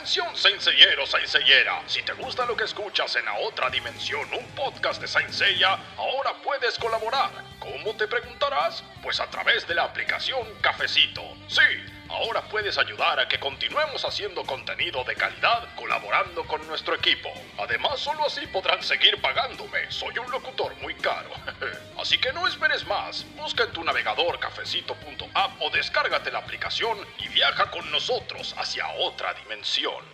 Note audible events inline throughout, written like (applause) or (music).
Atención, Senseiero. Si te gusta lo que escuchas en la otra dimensión, un podcast de Saint Seiya, ahora puedes colaborar. ¿Cómo te preguntarás? Pues a través de la aplicación Cafecito. Sí, ahora puedes ayudar a que continuemos haciendo contenido de calidad colaborando con nuestro equipo. Además, solo así podrán seguir pagándome. Soy un locutor muy caro. (laughs) así que no esperes más. Busca en tu navegador cafecito.app o descárgate la aplicación y viaja con nosotros hacia otra dimensión.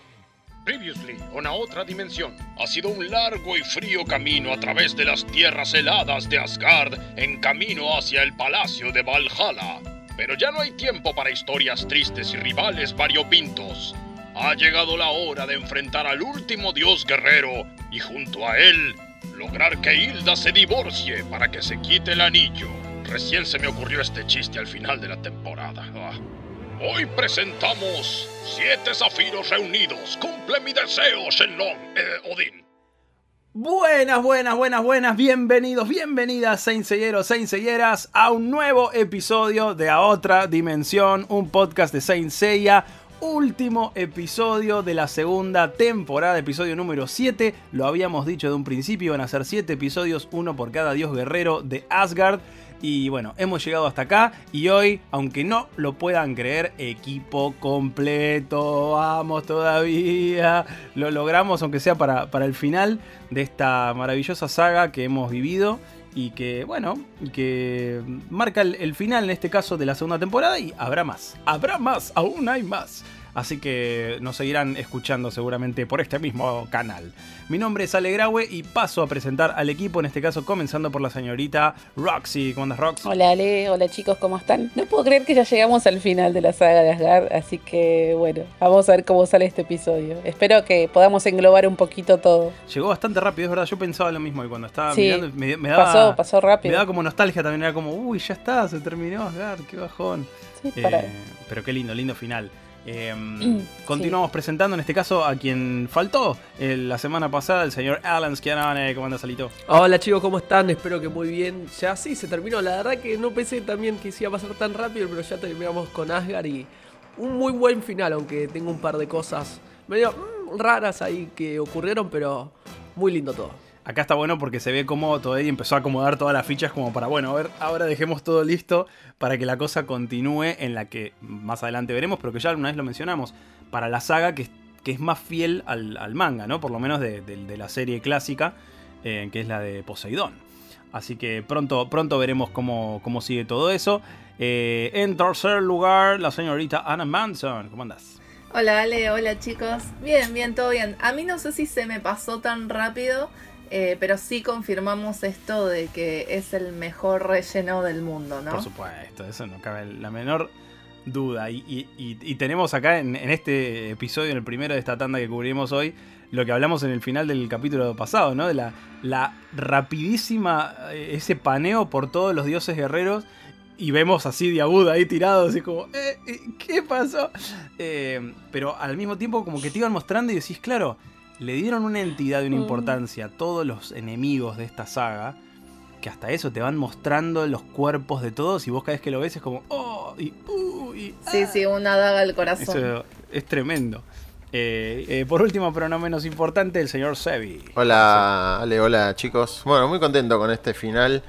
Previously, una otra dimensión. Ha sido un largo y frío camino a través de las tierras heladas de Asgard en camino hacia el palacio de Valhalla. Pero ya no hay tiempo para historias tristes y rivales variopintos. Ha llegado la hora de enfrentar al último dios guerrero y junto a él lograr que Hilda se divorcie para que se quite el anillo. Recién se me ocurrió este chiste al final de la temporada. Ah. Hoy presentamos Siete Zafiros Reunidos. Cumple mi deseo, Shenlong, eh. Buenas, buenas, buenas, buenas, bienvenidos, bienvenidas, Seinselleros, Seinselleras, a un nuevo episodio de A Otra Dimensión, un podcast de Saint Seiya, último episodio de la segunda temporada, episodio número 7, lo habíamos dicho de un principio, van a ser 7 episodios, uno por cada dios guerrero de Asgard. Y bueno, hemos llegado hasta acá y hoy, aunque no lo puedan creer, equipo completo, vamos todavía, lo logramos aunque sea para, para el final de esta maravillosa saga que hemos vivido y que, bueno, que marca el, el, final en este caso de la segunda temporada y habrá más, habrá más, aún hay más. Así que nos seguirán escuchando seguramente por este mismo canal. Mi nombre es Ale Graue y paso a presentar al equipo, en este caso comenzando por la señorita Roxy. ¿Cómo andas, Rox? Hola Ale, hola chicos, ¿cómo están? No puedo creer que ya llegamos al final de la saga de Asgard, así que bueno, vamos a ver cómo sale este episodio. Espero que podamos englobar un poquito todo. Llegó bastante rápido, es verdad, yo pensaba lo mismo y cuando estaba Sí, mirando me, me daba, pasó, pasó rápido. me daba como nostalgia también, era como, uy, ya está, se terminó Asgard, qué bajón. Sí, para- Eh, pero qué lindo, lindo final. (clears throat) Eh, continuamos presentando en este caso a quien faltó eh, la semana pasada, el señor Alan Schianone. ¿Cómo anda, Salito? Hola chicos, ¿cómo están? Espero que muy bien. Ya sí, se terminó. La verdad que no pensé también que se iba a pasar tan rápido, pero ya terminamos con Asgard y un muy buen final, aunque tengo un par de cosas medio mm, raras ahí que ocurrieron, pero muy lindo todo. Acá está bueno porque se ve cómo todavía empezó a acomodar todas las fichas como para, bueno, a ver, ahora dejemos todo listo para que la cosa continúe en la que más adelante veremos, pero que ya alguna vez lo mencionamos, para la saga que, que es más fiel al, al manga, ¿no? Por lo menos de, de- la serie clásica, eh, que es la de Poseidón. Así que pronto, pronto veremos cómo, cómo sigue todo eso. Eh, en tercer lugar, la señorita Anna Manson. ¿Cómo andas? Hola Ale, hola chicos. Bien, bien, todo bien. A mí no sé si se me pasó tan rápido, eh, pero sí confirmamos esto de que es el mejor relleno del mundo, ¿no? Por supuesto, eso no cabe la menor duda. Y, y- y- y tenemos acá en, en este episodio, en el primero de esta tanda que cubrimos hoy, lo que hablamos en el final del capítulo pasado, ¿no? De la, rapidísima, eh, ese paneo por todos los dioses guerreros. Y vemos así de aguda ahí tirados, así como, eh, eh, ¿qué pasó? Eh, pero al mismo tiempo como que te iban mostrando y decís, claro, le dieron una entidad y una Mm. importancia a todos los enemigos de esta saga que hasta eso te van mostrando los cuerpos de todos y vos cada vez que lo ves es como, oh, y, uh, y, Sí, ah". sí, una daga al corazón. Eso es tremendo. Eh, eh, por último, pero no menos importante, el señor Sebi. Hola, Ale, hola chicos. Bueno, muy contento con este final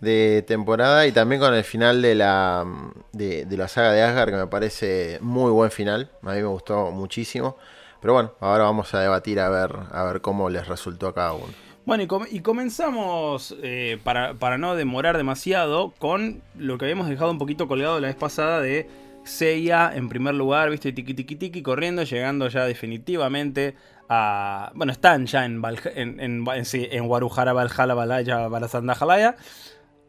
de temporada y también con el final de la, de, de la saga de Asgard, que me parece muy buen final. A mí me gustó muchísimo. Pero bueno, ahora vamos a debatir a ver, a ver cómo les resultó a cada uno. Bueno, y, com- y comenzamos, eh, para, para no demorar demasiado, con lo que habíamos dejado un poquito colgado la vez pasada de Seiya en primer lugar, viste, tiki tiki tiki, corriendo, llegando ya definitivamente a... Bueno, están ya en, Valja- en, en, en, sí, en Valhalla, Balaya, Balasandajalaya.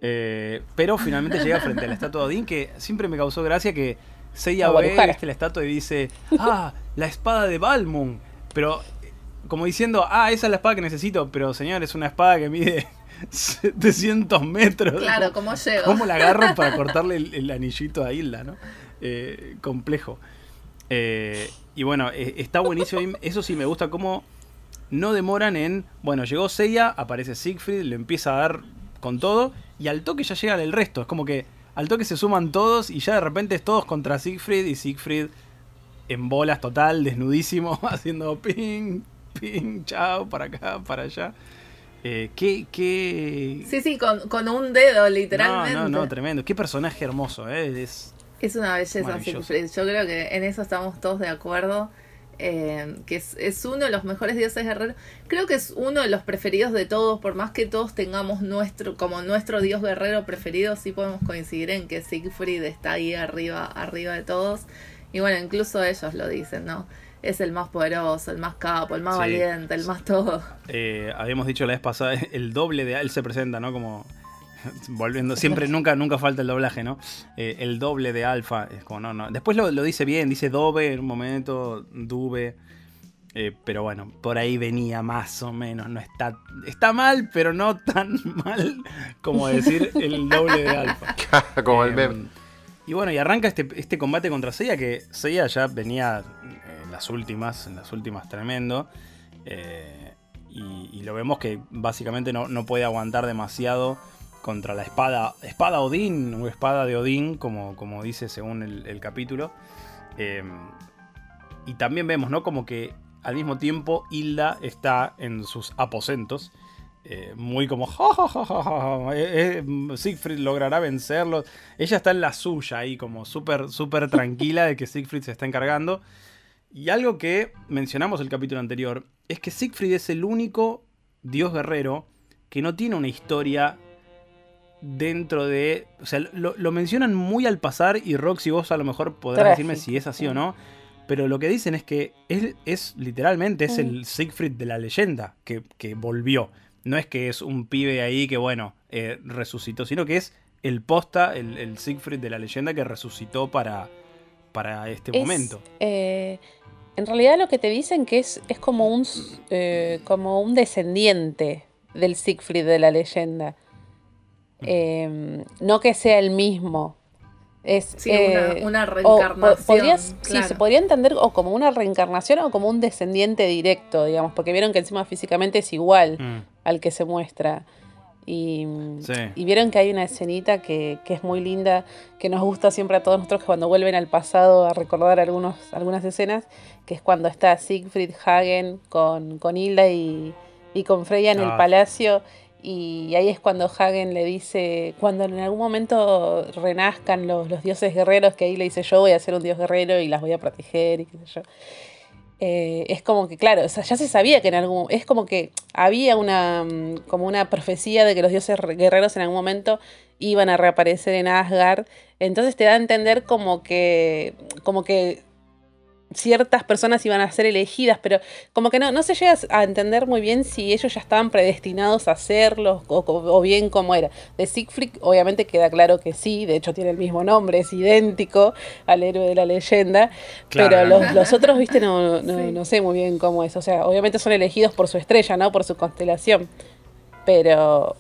Eh, pero finalmente llega frente a la estatua de Odín, que siempre me causó gracia que Seiya A ve viste, la estatua y dice, ah, la espada de Balmung. Pero eh, como diciendo, ah, esa es la espada que necesito, pero señor, es una espada que mide (laughs) 700 metros. Claro, ¿cómo llego? ¿Cómo la agarran (laughs) para cortarle el, el anillito a Hilda, no? Eh, complejo. Eh, y bueno, eh, está buenísimo. Eso sí me gusta cómo no demoran en. Bueno, llegó Seiya, aparece Siegfried, le empieza a dar con todo. Y al toque ya llegan el resto. Es como que al toque se suman todos y ya de repente es todos contra Siegfried y Siegfried en bolas total, desnudísimo, (laughs) haciendo ping, ping, chao, para acá, para allá. Eh, qué, qué... Sí, sí, con, con un dedo, literalmente. No, no, no, tremendo. Qué personaje hermoso, ¿eh? Es, Es una belleza. Siegfried. Yo creo que en eso estamos todos de acuerdo. Eh, que es, es uno de los mejores dioses guerreros. Creo que es uno de los preferidos de todos. Por más que todos tengamos nuestro, como nuestro dios guerrero preferido, sí podemos coincidir en que Siegfried está ahí arriba, arriba de todos. Y bueno, incluso ellos lo dicen, ¿no? Es el más poderoso, el más capo, el más Sí. valiente, el más todo. eh, habíamos dicho la vez pasada, (laughs) el doble de él se presenta, ¿no? Como (laughs) volviendo, siempre, nunca, nunca falta el doblaje, ¿no? Eh, el doble de alfa, es como, no, no. Después lo, lo dice bien, dice dobe en un momento, dube. eh, pero bueno, por ahí venía más o menos. No está, está mal, pero no tan (laughs) mal como decir el doble de alfa. (laughs) Como el Eh, meme. Y bueno, y arranca este, este combate contra Seiya, que Seiya ya venía en las últimas, en las últimas tremendo. eh, y, y lo vemos que básicamente no, no puede aguantar demasiado contra la espada, espada Odín o espada de Odín, como, como dice según el, el capítulo. Eh, y también vemos, ¿no? Como que al mismo tiempo Hilda está en sus aposentos. eh, muy como "Ja, ja, ja, eh, eh, Siegfried logrará vencerlo. Ella está en la suya ahí, como súper, súper tranquila de que Siegfried se está encargando. Y algo que mencionamos el capítulo anterior es que Siegfried es el único dios guerrero que no tiene una historia dentro de. O sea, lo, lo mencionan muy al pasar y Roxy, vos a lo mejor podrás Trágico. decirme si es así o no. Pero lo que dicen es que él es literalmente es el Siegfried de la leyenda que, que volvió. No es que es un pibe ahí que, bueno, eh, resucitó, sino que es el posta, el, el Siegfried de la leyenda que resucitó para, para este Es, momento. eh, en realidad lo que te dicen que es, es como, un, eh, como un descendiente del Siegfried de la leyenda. Eh, no que sea el mismo. Es, Sí, eh, una, po- reencarnación. podrías- Sí, se podría entender o como una reencarnación o como un descendiente directo, digamos, porque vieron que encima físicamente es igual Mm, al que se muestra. Y, Sí. y vieron que hay una escenita que, que es muy linda, que nos gusta siempre a todos nosotros que cuando vuelven al pasado a recordar algunos, algunas escenas, que es cuando está Siegfried Hagen con, con Hilda y, y con Freya en el Ah. palacio. Y ahí es cuando Hagen le dice, cuando en algún momento renazcan los, los dioses guerreros, que ahí le dice yo voy a ser un dios guerrero y las voy a proteger y qué. Eh, es como que, claro, ya se sabía que en algún. Es como que había una. mm, como una profecía de que los dioses re- guerreros en algún momento iban a reaparecer en Asgard. Entonces te da a entender como que. como que ciertas personas iban a ser elegidas, pero como que no, no se llega a entender muy bien si ellos ya estaban predestinados a hacerlo o, o bien cómo era. De Siegfried obviamente queda claro que sí, de hecho tiene el mismo nombre, es idéntico al héroe de la leyenda, Claro. pero los, los otros, viste, no, no, Sí. no sé muy bien cómo es. O sea, obviamente son elegidos por su estrella, ¿no? Por su constelación. Pero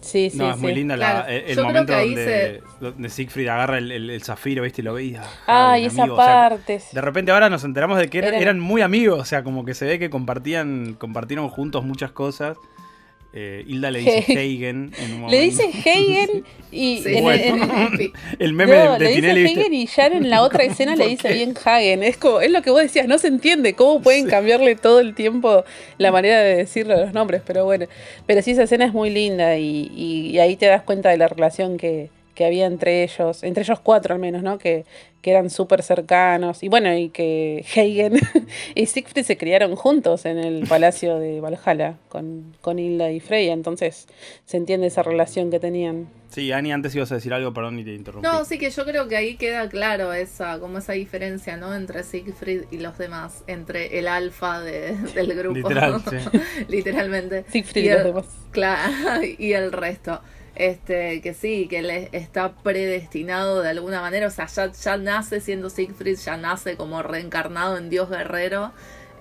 sí, sí, no, es muy sí. linda la- Claro, el, el yo momento donde, donde Siegfried agarra el, el- el zafiro, ¿viste? Y lo veía. Ay, esa parte. De repente ahora nos enteramos de que era- Eran- eran muy amigos, o sea, como que se ve que compartían, compartieron juntos muchas cosas. Eh, Hilda le dice (laughs) Heigen en un momento. Le dice Hagen (laughs) y Sí, en- Bueno. en- (laughs) El meme No, de, de le dice y ya en la otra escena le ¿Por dice qué? bien Hagen. Es como, es lo que vos decías, no se entiende cómo pueden cambiarle todo el tiempo la manera de decirlo los nombres, pero bueno. Pero sí, esa escena es muy linda y, y- y ahí te das cuenta de la relación que, que había entre ellos, entre ellos cuatro al menos, ¿no? Que, que eran súper cercanos. Y bueno, y que (laughs) Hagen (laughs) y Siegfried se criaron juntos en el palacio de Valhalla con, con Hilda y Freya, entonces se entiende esa relación que tenían. Sí, Ani, antes ibas a decir algo, perdón, y te interrumpí. No, sí que yo creo que ahí queda claro esa, como esa diferencia, ¿no? Entre Siegfried y los demás, entre el alfa de- (laughs) del grupo. Literal, sí. Literalmente. Siegfried y y los demás. Claro, y el resto. Este, que sí, que él es- está predestinado de alguna manera, o sea, ya, ya nace siendo Siegfried, ya nace como reencarnado en Dios guerrero,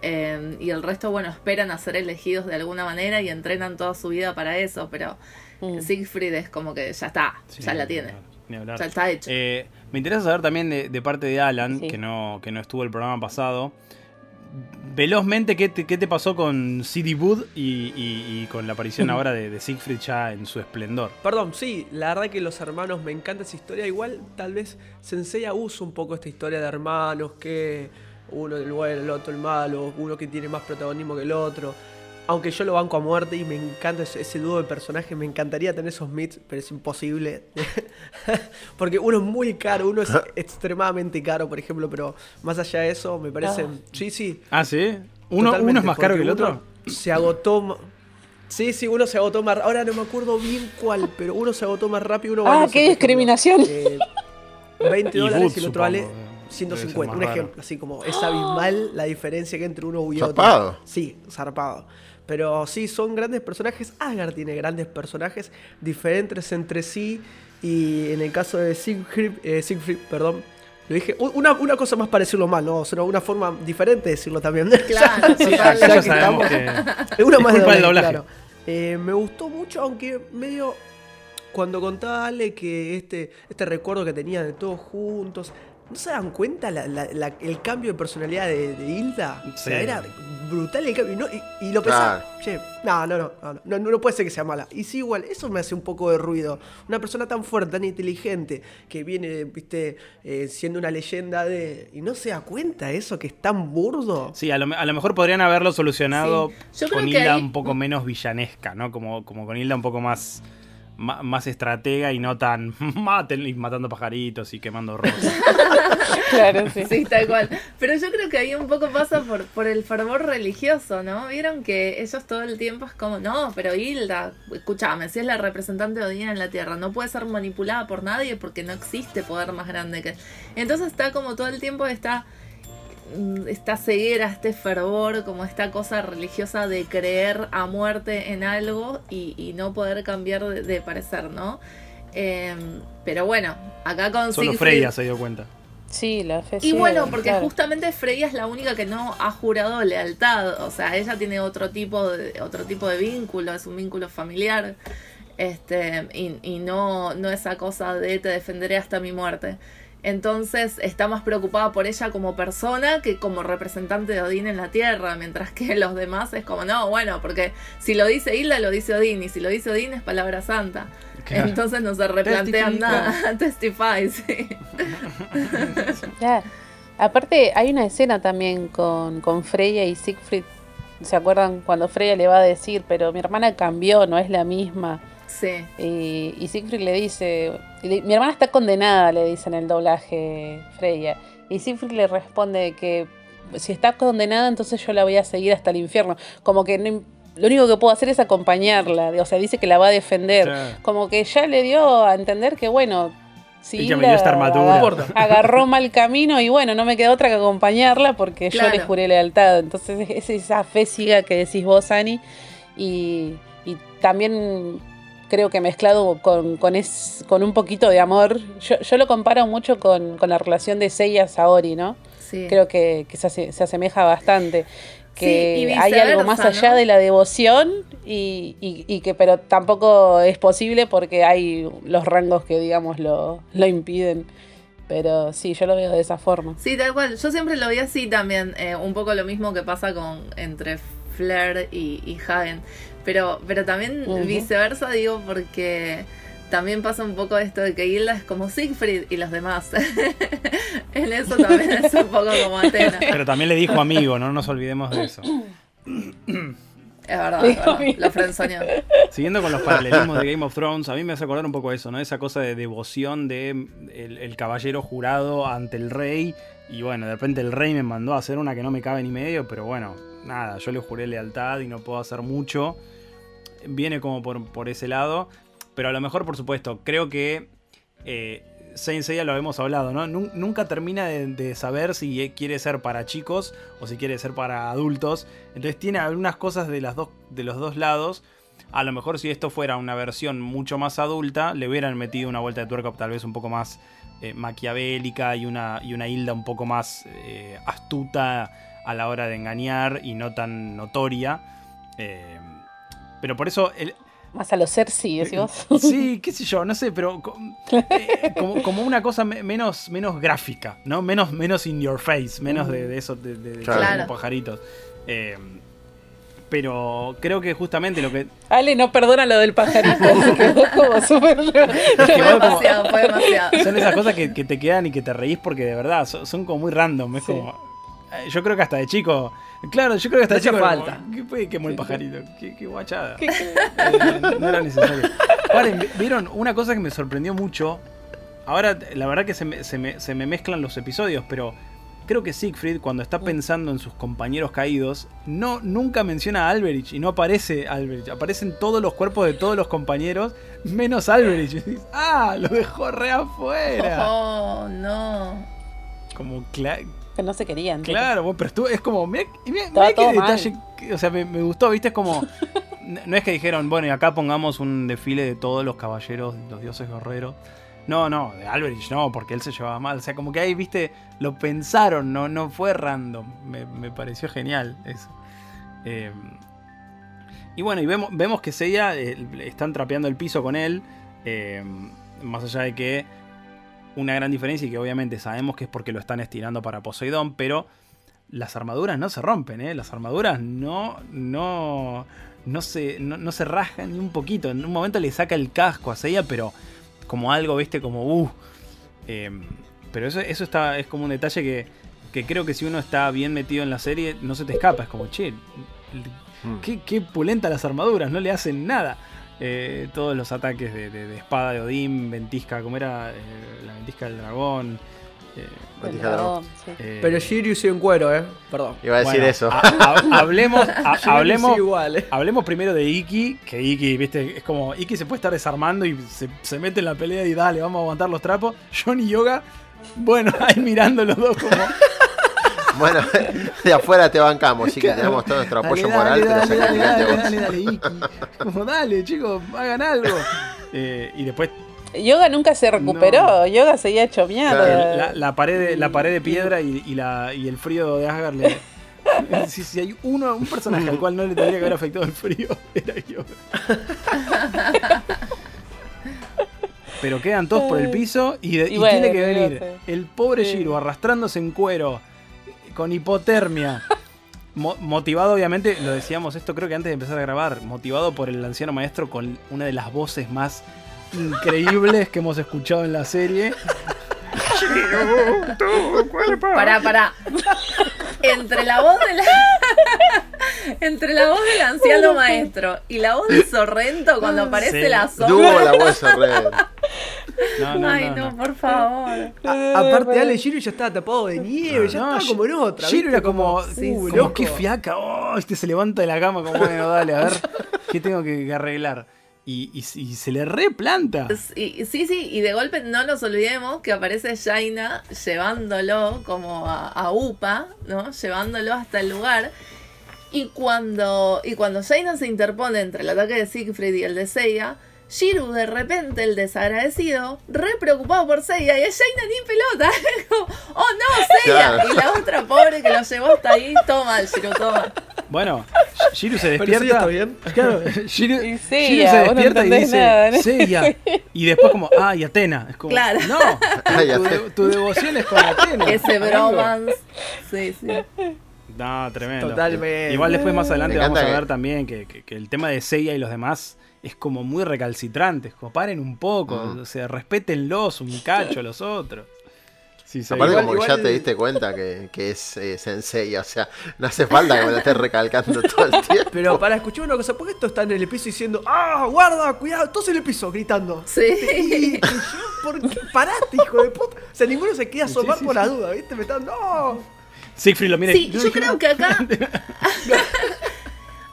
eh, y el resto, bueno, esperan a ser elegidos de alguna manera y entrenan toda su vida para eso, pero Mm. Siegfried es como que ya está, Sí, ya la tiene, hablar, ni hablar. ya está hecho. Eh, me interesa saber también de, de parte de Alan, Sí. que, no, que no estuvo el programa pasado. Velozmente, ¿qué te, qué te pasó con CD Wood y, y- y con la aparición (laughs) ahora de, de Siegfried ya en su esplendor? Perdón, sí, la verdad que los hermanos me encanta esa historia. Igual tal vez Senseiya usa un poco esta historia de hermanos que uno el bueno, el otro el malo, uno que tiene más protagonismo que el otro. Aunque yo lo banco a muerte y me encanta ese, ese dúo de personajes, me encantaría tener esos meets, pero es imposible. (laughs) Porque uno es muy caro, uno es (laughs) extremadamente caro, por ejemplo, pero más allá de eso, me parece... Sí, sí. Ah, sí. Uno, es más caro que el otro. Se agotó... Sí, sí, uno se agotó más... Ahora no me acuerdo bien cuál, pero uno se agotó más rápido, uno Ah, qué discriminación. eh, 20 (laughs) Y dólares y el otro vale eh, debe ser 150. más Un raro. ejemplo, así como es abismal la diferencia que entre uno y otro. Zarpado. Sí, zarpado. Pero sí, son grandes personajes. Asgard tiene grandes personajes diferentes entre sí. Y en el caso de Siegfried, eh, Siegfried, perdón, lo dije. Una, una cosa más para decirlo mal, ¿no? O sea, una forma diferente de decirlo también. (laughs) Claro, Sí, acá ya que sabemos que. Es una más de del doblaje, doblaje. claro. Eh, me gustó mucho, aunque medio. Cuando contaba Ale que este, este recuerdo que tenían de todos juntos. ¿No se dan cuenta la- la- la- el cambio de personalidad de, de Hilda? O sea, Sí. era brutal el cambio. Y, no- y- y lo pensaba. Che, no, no, no, no, no, no, no puede ser que sea mala. Y sí, igual, eso me hace un poco de ruido. Una persona tan fuerte, tan inteligente, que viene, viste, eh, siendo una leyenda de. Y no se da cuenta eso, que es tan burdo. Sí, a lo, a lo mejor podrían haberlo solucionado Sí. Con Hilda ahí- un poco menos villanesca, ¿no? Como, como con Hilda un poco más, más estratega y no tan (laughs) maten y matando pajaritos y quemando rosas. (laughs) Claro, sí. Sí, tal cual. Pero yo creo que ahí un poco pasa por, por el fervor religioso, ¿no? Vieron que ellos todo el tiempo es como, no, pero Hilda, escúchame, si es la representante de Odín en la Tierra, no puede ser manipulada por nadie porque no existe poder más grande que... Entonces está como todo el tiempo está esta ceguera, este fervor, como esta cosa religiosa de creer a muerte en algo y, y no poder cambiar de, de parecer, ¿no? Em, pero bueno, acá con Solo Siegfried- Freya se dio cuenta. Sí, la fe y bueno, porque claro. justamente Freya es la única que no ha jurado lealtad. O sea, ella tiene otro tipo de, otro tipo de vínculo, es un vínculo familiar. Este, y, y no, no esa cosa de te defenderé hasta mi muerte. Entonces está más preocupada por ella como persona que como representante de Odín en la tierra, mientras que los demás es como, no, bueno, porque si lo dice Hilda, lo dice Odín, y si lo dice Odín es palabra santa. Claro. Entonces no se replantean Testifica. nada. (laughs) Testify, sí. Claro. Aparte, hay una escena también con, con Freya y Siegfried. ¿Se acuerdan cuando Freya le va a decir, pero mi hermana cambió, no es la misma? Sí. Y, y Siegfried le dice, mi hermana está condenada, le dice en el doblaje Freya. Y Siegfried le responde que si está condenada, entonces yo la voy a seguir hasta el infierno. Como que no lo único que puedo hacer es acompañarla. O sea, dice que la va a defender. Como que ya le dio a entender que, bueno, si Y que me dio esta armadura. (laughs) agarró mal camino y bueno, no me queda otra que acompañarla porque yo le juré lealtad. Entonces es esa fe ciega que decís vos, Ani. Y, y también creo que mezclado con, con, es- con un poquito de amor. Yo, yo lo comparo mucho con, con la relación de Seiya Saori, ¿no? Sí. Creo que, que se, ase- se asemeja bastante. Que Sí, hay algo más allá ¿no? de la devoción y, y- y que pero tampoco es posible porque hay los rangos que digamos lo, lo impiden. Pero sí, yo lo veo de esa forma. Sí, tal cual. Yo siempre lo vi así también. eh, un poco lo mismo que pasa con entre Flair y, y Hagen. Pero, pero también viceversa, digo, porque también pasa un poco esto de que Hilda es como Siegfried y los demás. (laughs) en eso también es un poco como Atena. Pero también le dijo amigo, no nos olvidemos de eso. Es verdad, es. Lo frenzoneó. Siguiendo con los paralelismos de Game of Thrones, a mí me hace acordar un poco eso, ¿no? Esa cosa de devoción de el, el caballero jurado ante el rey. Y bueno, de repente el rey me mandó a hacer una que no me cabe ni medio, pero bueno, nada, yo le juré lealtad y no puedo hacer mucho. Viene como por, por ese lado. Pero a lo mejor, por supuesto, creo que eh, Saint Seiya lo hemos hablado, ¿no? Nun- Nunca termina de, saber si quiere ser para chicos o si quiere ser para adultos. Entonces tiene algunas cosas de, las dos, de los dos lados. A lo mejor si esto fuera una versión mucho más adulta, le hubieran metido una vuelta de tuerca tal vez un poco más eh, maquiavélica y una, y una Hilda un poco más eh, astuta a la hora de engañar y no tan notoria. Eh, pero por eso el, Más a los Cersei, decís vos. Sí, (laughs) qué sé yo, no sé, pero co- (laughs) eh, como, como una cosa me- menos, menos gráfica, ¿no? Menos, menos in your face, menos de, de eso, de, de- Claro. pajaritos. Eh, pero creo que justamente lo que. Ale no perdona lo del pajarito, (laughs) se quedó como súper... que Fue demasiado, fue demasiado. son esas cosas que, que te quedan y que te reís porque de verdad son, son como muy random. Es Sí. como. Eh, yo creo que hasta de chico. Claro, yo creo que hasta No de chico. falta. ¿Qué fue? Quemó el pajarito. Qué, qué guachada. Eh, no era necesario. Ahora, vieron una cosa que me sorprendió mucho. Ahora, la verdad que se me, se me- se me mezclan los episodios, pero creo que Siegfried, cuando está pensando en sus compañeros caídos, no, nunca menciona a Alberich y no aparece Alberich. Aparecen todos los cuerpos de todos los compañeros, menos Alberich. Y dices, ah, lo dejó re afuera. Oh, no. Como cla- Que no se querían. Claro, bueno, pero estuvo, es como, mira, mira- Estaba mira qué mal. detalle, o sea, me, me gustó, viste, es como, (laughs) no es que dijeron, bueno, y acá pongamos un desfile de todos los caballeros, los dioses guerreros. No, no, de Alberich no, porque él se llevaba mal, o sea, como que ahí, viste, lo pensaron, no, no fue random, me, me pareció genial eso. Eh, y bueno, y vemos, vemos que Seiya eh, están trapeando el piso con él, eh, más allá de que una gran diferencia y que obviamente sabemos que es porque lo están estirando para Poseidón, pero las armaduras no se rompen, ¿eh? Las armaduras no, no, no, se, no, no se rasgan ni un poquito. En un momento le saca el casco a Seiya, pero como algo, viste, como uh. Eh, pero eso, eso está, es como un detalle que, que creo que si uno está bien metido en la serie, no se te escapa. Es como, che, Mm. qué, qué pulenta las armaduras, no le hacen nada. Eh, todos los ataques de, de- de espada de Odín, ventisca, como era? Eh, la ventisca del dragón. eh, El Matija dragón, sí. eh, Pero Shiryu sigue en cuero, eh. Perdón. Iba a decir bueno, eso. ha- ha- (laughs) hablemos, hablemos, igual, eh. hablemos primero de Iki, que Iki, viste, es como Iki se puede estar desarmando y se, se mete en la pelea y dale, vamos a aguantar los trapos. Johnny Yoga, bueno, (laughs) ahí mirando los dos como. Bueno, (laughs) de afuera te bancamos, así que tenemos todo nuestro Dale, apoyo dale, moral, pero dale, dale, dale, dale, dale, Iki. Como dale, chicos, hagan algo. Eh, y después Yoga nunca se recuperó. Yoga seguía hecho mierda. la, la pared de, la pared de piedra y, y la, y el frío de Asgard le. (laughs) Si, si hay uno, un personaje al cual no le tendría que haber afectado el frío, (laughs) era Yoga. Pero quedan todos por el piso y, de- Y y bueno, tiene que ¿qué iba a venir el pobre. Giro arrastrándose en cuero, con hipotermia. mo- motivado, obviamente, lo decíamos esto creo que antes de empezar a grabar, motivado por el anciano maestro con una de las voces más increíbles que hemos escuchado en la serie. Pará, pará. Entre la voz de la. Entre la voz del anciano maestro y la voz de Sorrento cuando aparece Sí. la Tuvo sombra. la hueso red. No, no, Ay, no, por favor. (laughs) A- aparte, Ale Shiryu ya estaba tapado de nieve, ya No, estaba como en otra. ¿viste? era como, Sí, uh, sí. como loco. qué fiaca, oh, este se levanta de la cama como bueno, dale, a ver, ¿qué tengo que, que arreglar? Y, y- y se le replanta. Sí, sí, y de golpe no nos olvidemos que aparece Jaina llevándolo como a, a Upa, ¿no? Llevándolo hasta el lugar. Y cuando, y cuando Jaina se interpone entre el ataque de Siegfried y el de Seiya, Shiru de repente, el desagradecido, re preocupado por Seiya, y es Jaina ni pelota. (laughs) Oh no, Seiya. Claro. Y la otra pobre que lo llevó hasta ahí, toma el Shiru, toma. Bueno, Shiru se Pero despierta. sí, está bien. (laughs) Claro, (laughs) Shiru, Y Shiru Seiya, se no despierta y dice, nada, ¿no? Seiya. Y después como, ah, y Atena. Es como, Claro. no, Ay, tu, Atena. tu devoción es con Atena. Ese bromance. Sí, sí. No, tremendo. Totalmente. Igual después más adelante vamos a ver que- también que, que- que el tema de Seiya y los demás es como muy recalcitrante. es Como paren un poco, Mm. o sea, respétenlos un cacho a los otros. Sí, sí. Aparte, Igual- como que ya te diste cuenta que, que es eh, Sensei, o sea, no hace falta que me lo estés recalcando todo el tiempo. (laughs) Pero para escuchar una cosa, ¿por qué esto está en el piso diciendo, ah, guarda, cuidado, todos en el piso, gritando? Sí. Y, y yo, ¿por qué paraste, hijo de puta? O sea, ninguno se queda a asomar Sí, sí, por la duda, ¿viste? Me están, no. Siegfried lo mira Sí, yo creo que acá. (laughs) (laughs)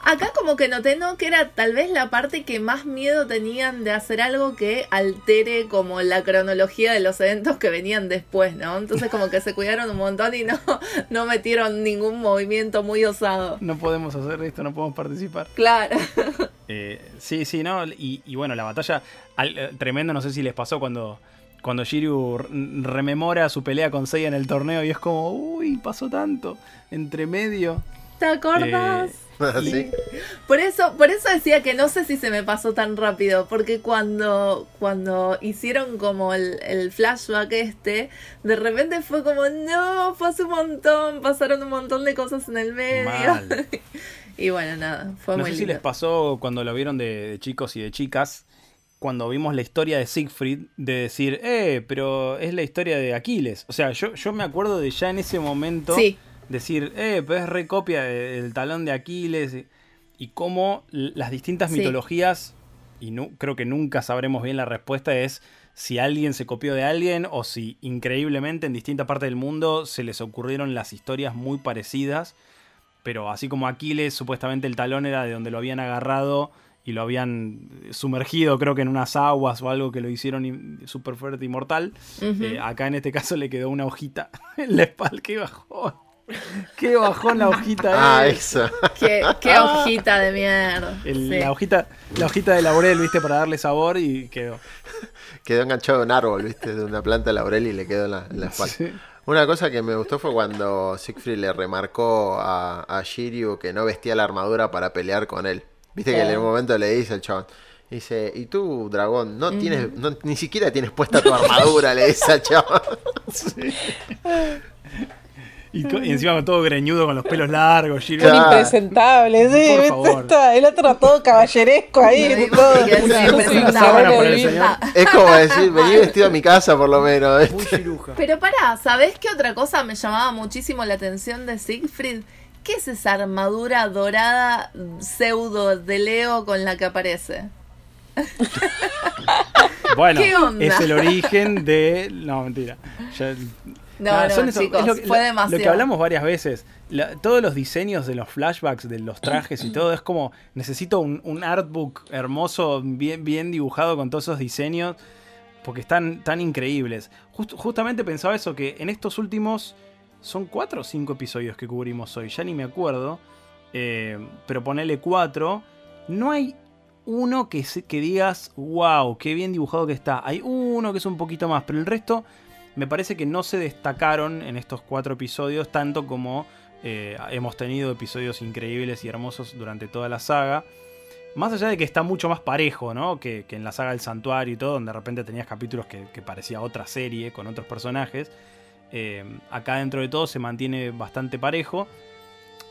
Acá como que noté, ¿no? Que era tal vez la parte que más miedo tenían de hacer algo que altere como la cronología de los eventos que venían después, ¿no? Entonces como que se cuidaron un montón y no, (laughs) no metieron ningún movimiento muy osado. No podemos hacer esto, no podemos participar. Claro. (laughs) Eh, sí, sí, ¿no? Y, y bueno, la batalla al- eh, tremendo, no sé si les pasó cuando, cuando Shiryu r- rememora su pelea con Seiya en el torneo y es como, uy, pasó tanto, entre medio. ¿Te acordás? Eh, (laughs) Por eso, por eso decía que no sé si se me pasó tan rápido, porque cuando, cuando hicieron como el, el flashback este, de repente fue como, no, hace un montón, pasaron un montón de cosas en el medio. Mal. (laughs) y bueno, nada, fue no muy sé si les pasó cuando lo vieron de, de chicos y de chicas, cuando vimos la historia de Siegfried, de decir, eh, pero es la historia de Aquiles. O sea, yo, yo me acuerdo de ya en ese momento Sí, decir, eh, pero es recopia del talón de Aquiles. Y, y cómo las distintas Sí. mitologías, y nu- creo que nunca sabremos bien la respuesta, es si alguien se copió de alguien o si increíblemente en distintas partes del mundo se les ocurrieron las historias muy parecidas. Pero así como Aquiles, supuestamente el talón era de donde lo habían agarrado y lo habían sumergido, creo que en unas aguas o algo que lo hicieron súper fuerte y mortal. Eh, acá en este caso le quedó una hojita (laughs) en la espalda. ¡Qué bajón! (laughs) ¡Qué bajón la hojita! Ah, eh! esa. (laughs) Qué, qué hojita de mierda. El- Sí. la, hojita, la hojita de laurel, viste, para darle sabor y quedó. (laughs) Quedó enganchado en un árbol, viste, de una planta de laurel y le quedó en la, en la espalda. Sí. Una cosa que me gustó fue cuando Siegfried le remarcó a, a Shiryu que no vestía la armadura para pelear con él. Viste que en un momento le dice el chabón. Dice, y tú, dragón, no tienes, no- ni siquiera tienes puesta tu armadura, le dice al chabón. Y, encima todo greñudo, con los pelos largos. Un Claro. impresentable, sí. Por favor. Está- El otro todo caballeresco ahí. Todo. Es como decir, vení vestido a mi casa por lo menos. Muy. Pero pará, ¿sabés qué otra cosa me llamaba muchísimo la atención de Siegfried? ¿Qué es esa armadura dorada pseudo de Leo con la que aparece? Bueno, ¿Qué onda? es el origen de. No, mentira. Ya- No, Nada, no, son esos- chicos, es lo que- fue lo- demasiado. Lo que hablamos varias veces, la- todos los diseños de los flashbacks, de los trajes y todo, es como necesito un, un artbook hermoso, bien, bien dibujado con todos esos diseños, porque están tan increíbles. Just- justamente pensaba eso, que en estos últimos, son cuatro o cinco episodios que cubrimos hoy, ya ni me acuerdo, eh, pero ponele cuatro, no hay uno que, se- que digas, wow, qué bien dibujado que está. Hay uno que es un poquito más, pero el resto me parece que no se destacaron en estos cuatro episodios tanto como eh, hemos tenido episodios increíbles y hermosos durante toda la saga. Más allá de que está mucho más parejo, ¿no? Que, en la saga del santuario y todo, donde de repente tenías capítulos que, que parecía otra serie con otros personajes. Eh, acá dentro de todo se mantiene bastante parejo.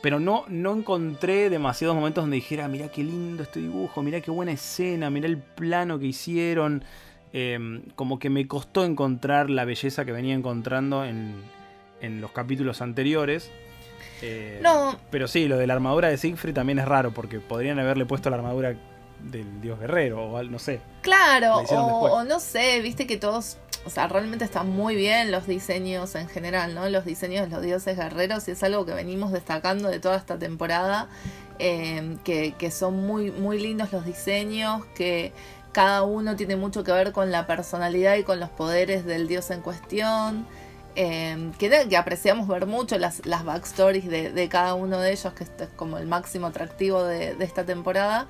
Pero no, no encontré demasiados momentos donde dijera, mirá qué lindo este dibujo, mirá qué buena escena, mirá el plano que hicieron. Eh, como que me costó encontrar la belleza que venía encontrando en, en los capítulos anteriores. Eh, No. Pero sí, lo de la armadura de Siegfried también es raro, porque podrían haberle puesto la armadura del dios guerrero, o no sé. Claro, o no sé, viste que todos, o sea, realmente están muy bien los diseños en general, ¿no? Los diseños de los dioses guerreros y es algo que venimos destacando de toda esta temporada, eh, que, que son muy, muy lindos los diseños, que cada uno tiene mucho que ver con la personalidad y con los poderes del dios en cuestión. eh, que, que apreciamos ver mucho las, las backstories de, de cada uno de ellos, que esto es como el máximo atractivo de, de esta temporada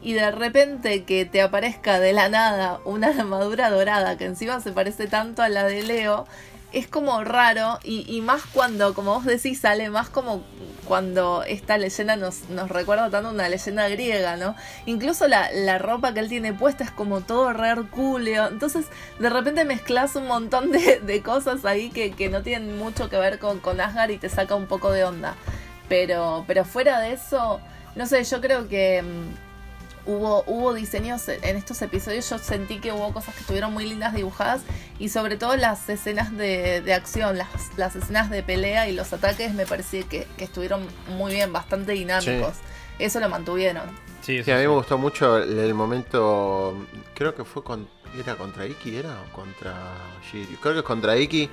y de repente que te aparezca de la nada una armadura dorada que encima se parece tanto a la de Leo, es como raro y, más cuando, como vos decís, sale más como cuando esta leyenda nos, nos recuerda tanto una leyenda griega, ¿no? Incluso la, la ropa que él tiene puesta es como todo re hercúleo, entonces de repente mezclas un montón de, de cosas ahí que, que no tienen mucho que ver con, con Asgard y te saca un poco de onda. Pero, pero fuera de eso, no sé, yo creo que... hubo, hubo diseños en estos episodios, yo sentí que hubo cosas que estuvieron muy lindas dibujadas y sobre todo las escenas de, de acción, las, las escenas de pelea y los ataques me pareció que, que estuvieron muy bien, bastante dinámicos. Eso lo mantuvieron. Sí, Sí, a mí me gustó mucho el, el momento, creo que fue con, era contra Iki, era o contra Shiryu, creo que es contra Iki,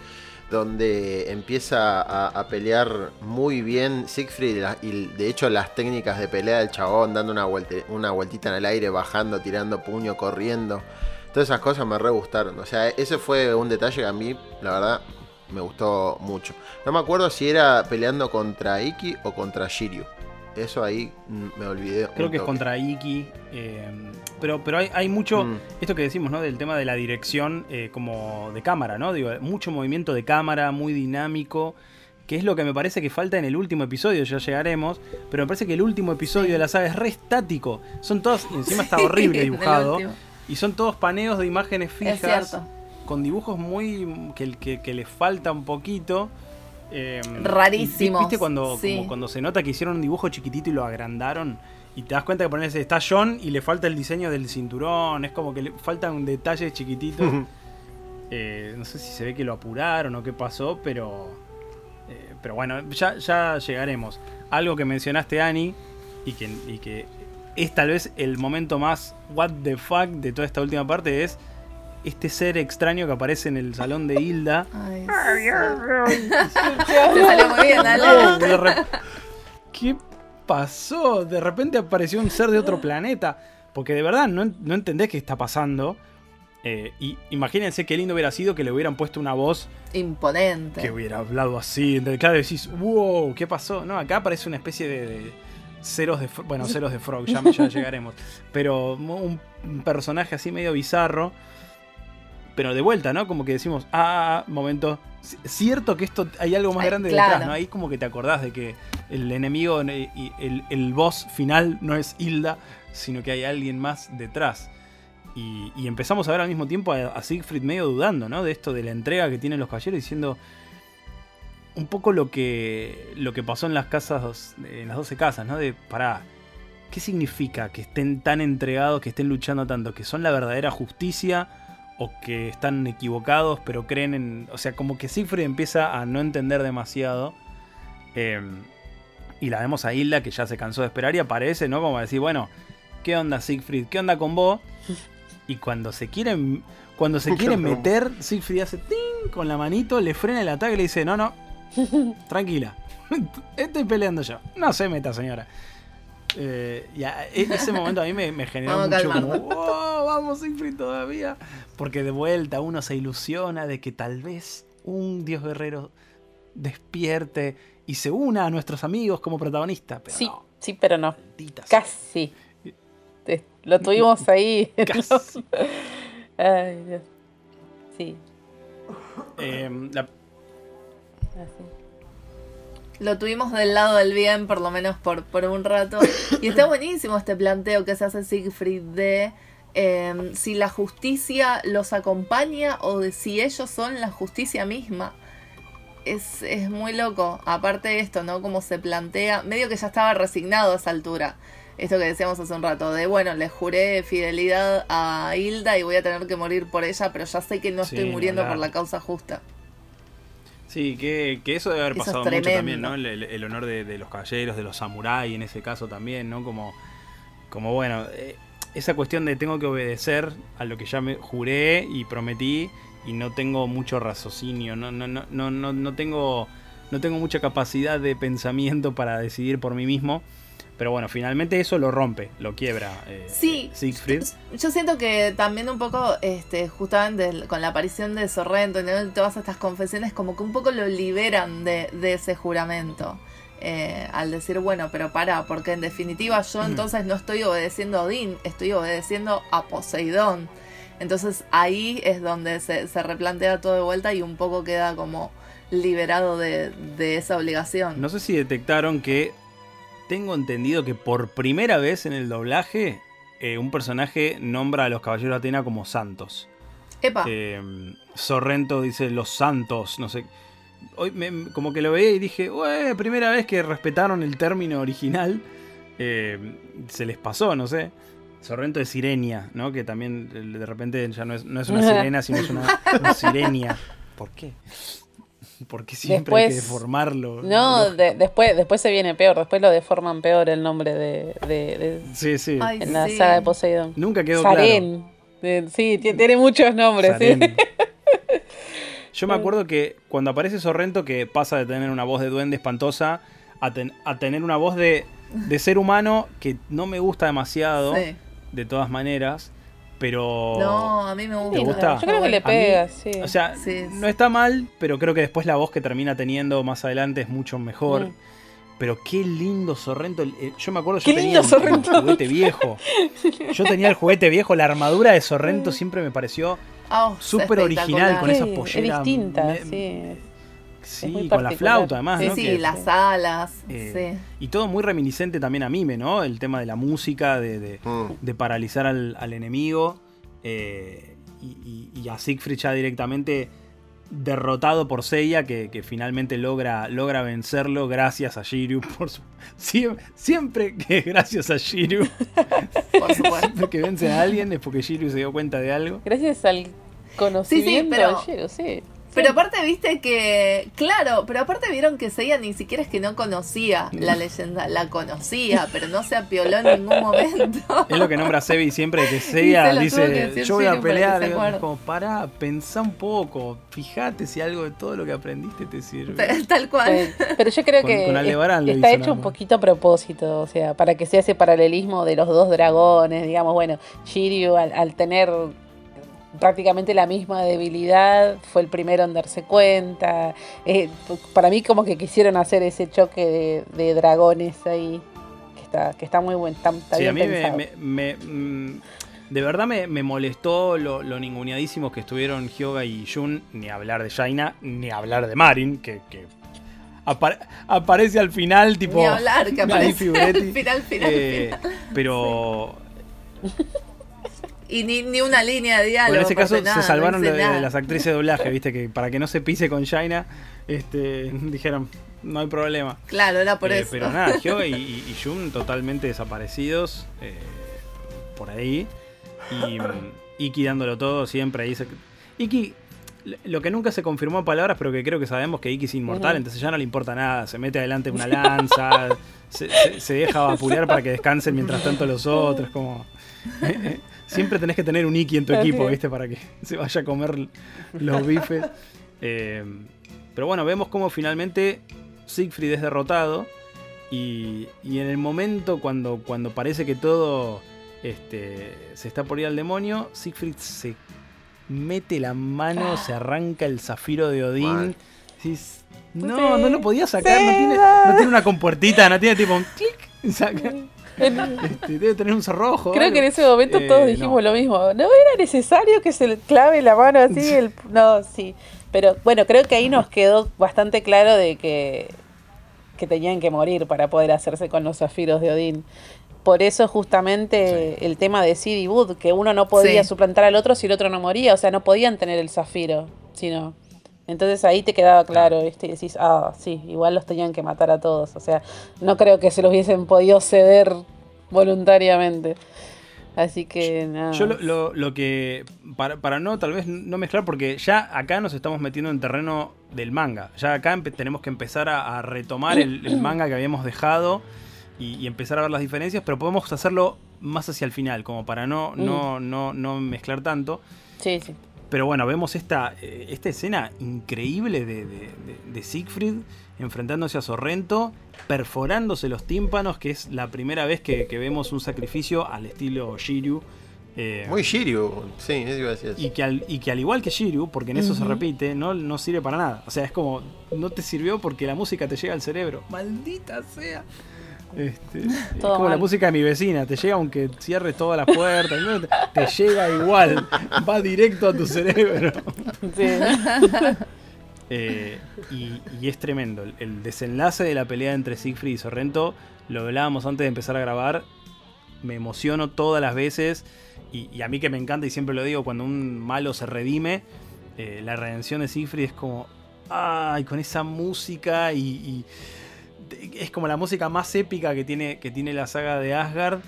donde empieza a, pelear muy bien Siegfried y de hecho las técnicas de pelea del chabón, dando una, vuelte- una vueltita en el aire, bajando, tirando puño, corriendo, todas esas cosas me re gustaron, o sea, ese fue un detalle que a mí, la verdad, me gustó mucho. No me acuerdo si era peleando contra Iki o contra Shiryu. Eso ahí me olvidé. Creo que es contra Iki. eh, pero pero hay, hay mucho. Mm. Esto que decimos, ¿no? Del tema de la dirección eh, como de cámara, ¿no? Digo, mucho movimiento de cámara, muy dinámico. Que es lo que me parece que falta en el último episodio, ya llegaremos. Pero me parece que el último episodio de la saga es re estático. Son todos. y Encima está (laughs) horrible dibujado. Y son todos paneos de imágenes Es fijas. cierto. Con dibujos muy. que, que, que les falta un poquito. Eh, Rarísimos, ¿Viste cuando, sí. como cuando se nota que hicieron un dibujo chiquitito y lo agrandaron? Y te das cuenta que pones, está John y le falta el diseño del cinturón. Es como que le faltan detalles chiquititos. Eh, no sé si se ve que lo apuraron o qué pasó, pero. eh, pero bueno, ya, ya llegaremos. Algo que mencionaste, Ani, y que, y que es tal vez el momento más what the fuck de toda esta última parte, es este ser extraño que aparece en el salón de Hilda. Ay, (laughs) Te salió muy bien, dale. ¿Qué pasó? De repente apareció un ser de otro planeta. Porque de verdad no, no entendés qué está pasando. Eh, y imagínense qué lindo hubiera sido que le hubieran puesto una voz Imponente. que hubiera hablado así. Claro, decís, wow, ¿qué pasó? No, acá aparece una especie de, de ceros de Bueno, ceros de Frog, ya, ya llegaremos. Pero un, un personaje así medio bizarro. Pero de vuelta, ¿no? Como que decimos, ah, momento. Cierto que esto hay algo más Ay, grande claro. detrás, ¿no? Ahí como que te acordás de que el enemigo eh, y el, el boss final no es Hilda, sino que hay alguien más detrás. Y, y empezamos a ver al mismo tiempo a, a Siegfried medio dudando, ¿no? De esto de la entrega que tienen los caballeros, diciendo un poco lo que, lo que pasó en las casas, en las 12 casas, ¿no? De, pará, ¿qué significa que estén tan entregados, que estén luchando tanto? ¿Que son la verdadera justicia? ¿O que están equivocados, pero creen en... O sea, como que Siegfried empieza a no entender demasiado. Eh, y la vemos a Hilda, que ya se cansó de esperar y aparece, ¿no? Como a decir, bueno, ¿qué onda Siegfried? ¿Qué onda con vos? Y cuando se quieren, cuando se (laughs) quieren meter, Siegfried hace ting con la manito, le frena el ataque y le dice, no, no, (laughs) tranquila, (laughs) estoy peleando yo. No se meta, señora. Eh, y a- e- ese momento a mí me, me generó Vamos a mucho como, calmarnos. "Wow, vamos Siegfried todavía. Porque de vuelta uno se ilusiona de que tal vez un dios guerrero despierte y se una a nuestros amigos como protagonista. Pero Sí, no, sí, pero no. maldita. Casi. Te- Lo tuvimos ahí. (laughs) Casi. (laughs) Ay, Dios. Sí, Eh, la- así. Lo tuvimos del lado del bien, por lo menos por, por un rato. Y está (coughs) buenísimo este planteo que se hace Siegfried de eh, si la justicia los acompaña o de si ellos son la justicia misma. Es, es muy loco. Aparte de esto, ¿no? Como se plantea, medio que ya estaba resignado a esa altura. Esto que decíamos hace un rato, de bueno, le juré fidelidad a Hilda y voy a tener que morir por ella, pero ya sé que no Sí, estoy muriendo por la causa justa. Sí, que, que eso debe haber Eso pasado mucho también, ¿no? El, el- el honor de, de los caballeros, de los samuráis en ese caso también, ¿no? Como, como bueno, eh, esa cuestión de tengo que obedecer a lo que ya me juré y prometí y no tengo mucho raciocinio, no, no, no, no, no, no tengo, no tengo mucha capacidad de pensamiento para decidir por mí mismo. Pero bueno, finalmente eso lo rompe, lo quiebra eh, Sí, Siegfried. Yo siento que también un poco, este, justamente con la aparición de Sorrento y todas estas confesiones, como que un poco lo liberan de, de ese juramento. Eh, al decir, bueno, pero para, porque en definitiva yo entonces no estoy obedeciendo a Odín, estoy obedeciendo a Poseidón. Entonces ahí es donde se, se replantea todo de vuelta y un poco queda como liberado de, de esa obligación. No sé si detectaron que tengo entendido que por primera vez en el doblaje eh, un personaje nombra a los caballeros de Atena como santos. Epa, Eh, Sorrento dice los santos, no sé. Hoy me- como que lo veía y dije, "Ué, primera vez que respetaron el término original. Eh, se les pasó, no sé. Sorrento es sirenia, ¿no? Que también de repente ya no es, no es una (laughs) sirena, sino es una, una sirenia. ¿Por qué? Porque siempre hay que deformarlo. No, de- después, después se viene peor, después lo deforman peor el nombre de, de- de- Sí, sí. Ay, en la saga de Poseidón. Nunca quedó Sarén. Eh, Sí, ti- tiene muchos nombres. sí. (laughs) Yo me acuerdo que cuando aparece Sorrento, que pasa de tener una voz de duende espantosa a, ten- a tener una voz de, de ser humano que no me gusta demasiado, sí. de todas maneras, pero... No, a mí me gusta. ¿Te gusta? Yo creo que le mí- pega, sí. O sea, Sí, no está mal, pero creo que después la voz que termina teniendo más adelante es mucho mejor. Mm. Pero qué lindo Sorrento. el- Yo me acuerdo, yo Qué tenía lindo un- un Sorrento. juguete viejo. (laughs) Yo tenía el juguete viejo, la armadura de Sorrento siempre me pareció Ah, súper original con espectacular. esa Sí, pollera. Es distinta, me- sí. Sí, muy con la flauta además, Sí, ¿no? sí, Que- las alas. eh, sí. Y todo muy reminiscente también a Mime, ¿no? El tema de la música, de, de- Mm. de paralizar al, al enemigo. eh, y, y- y a Siegfried ya directamente derrotado por Seiya, que, que finalmente logra, logra vencerlo gracias a Shiryu. (laughs) Por su- siem- siempre que es (laughs) gracias a Shiryu, Por supuesto. (laughs) siempre que vence a alguien es porque Shiryu se dio cuenta de algo. Gracias al conocimiento pero- de Shiro, sí. Pero aparte viste que, claro, pero aparte vieron que Seiya ni siquiera es que no conocía la leyenda, la conocía, pero no se apioló en ningún (laughs) momento. Es lo que nombra Sebi siempre, que (laughs) Seiya se que dice, yo voy a para pelear. como, pará, pensá un poco, fíjate si algo de todo lo que aprendiste te sirve. Tal cual. Pero, pero yo creo Con- que con lo está hecho nada un poquito a propósito, o sea, para que sea ese paralelismo de los dos dragones, digamos, bueno, Shiryu al, al tener prácticamente la misma debilidad fue el primero en darse cuenta. Eh, para mí como que quisieron hacer ese choque de, de dragones ahí, que está, que está muy bueno, está, está Sí, a mí me, pensado. me- me- mm, de verdad me, me molestó lo, lo ninguneadísimos que estuvieron Hyoga y Jun, ni hablar de Jaina, ni hablar de Marin, que, que apare- aparece al final, tipo. Ni hablar, que aparece al final, final, Eh, Pero Y ni, ni una línea de diálogo. bueno, en ese caso nada, se salvaron no de, las actrices de doblaje, viste, que para que no se pise con Jaina, este, dijeron, no hay problema. Claro, era por Eh, eso. Pero nada, (laughs) Hyoga y, y, y Jun totalmente desaparecidos eh, por ahí. Y Iki dándolo todo siempre ahí. se- Iki, lo que nunca se confirmó en palabras, pero que creo que sabemos que Iki es inmortal, entonces ya no le importa nada. Se mete adelante una (laughs) lanza, se, se- se deja vapulear para que descansen mientras tanto los otros. Como, siempre tenés que tener un Iki en tu equipo, es. ¿viste? Para que (laughs) se vaya a comer los bifes. Eh, pero bueno, vemos cómo finalmente Siegfried es derrotado. Y, y en el momento cuando, cuando parece que todo este, se está por ir al demonio, Siegfried se mete la mano, se arranca el zafiro de Odín. No, Sí, no lo podía sacar, no tiene, no. tiene una compuertita, no tiene tipo un clic. (laughs) saca. (laughs) Este, debe tener un cerrojo. Creo algo. que en ese momento Eh, todos dijimos no. lo mismo. No era necesario que se le clave la mano así. El... No, sí. Pero bueno, creo que ahí nos quedó bastante claro de que, que tenían que morir para poder hacerse con los zafiros de Odín. Por eso justamente el tema de Sid y Bud, que uno no podía Sí. suplantar al otro si el otro no moría. O sea, no podían tener el zafiro, sino... Entonces ahí te quedaba claro, ¿viste? Y decís, ah, sí, igual los tenían que matar a todos. O sea, no creo que se los hubiesen podido ceder voluntariamente. Así que nada. Yo lo, lo- lo que. Para, para no, tal vez no mezclar, porque ya acá nos estamos metiendo en terreno del manga. Ya acá tenemos que empezar a, a retomar el, el (clears throat) manga que habíamos dejado y, y empezar a ver las diferencias, pero podemos hacerlo más hacia el final, como para no, no, no, no mezclar tanto. Sí, sí. Pero bueno, vemos esta, eh, esta escena increíble de, de, de- de Siegfried enfrentándose a Sorrento, perforándose los tímpanos, que es la primera vez que, que vemos un sacrificio al estilo Shiryu. eh, Muy Shiryu, sí, eso iba a decir. y que, al, y que al igual que Shiryu, porque en eso se repite, no, no sirve para nada. O sea, es como, no te sirvió porque la música te llega al cerebro. Maldita sea. Este, (laughs) es como la música de mi vecina, te llega aunque cierres todas las puertas, ¿no? te, te llega igual, (laughs) va directo a tu cerebro. Sí. (laughs) Eh, y, y es tremendo. El, desenlace de la pelea entre Siegfried y Sorrento, lo hablábamos antes de empezar a grabar, me emociono todas las veces. Y, y a mí que me encanta y siempre lo digo, cuando un malo se redime, eh, la redención de Siegfried es como, ay, con esa música y, es como la música más épica que tiene, que tiene la saga de Asgard.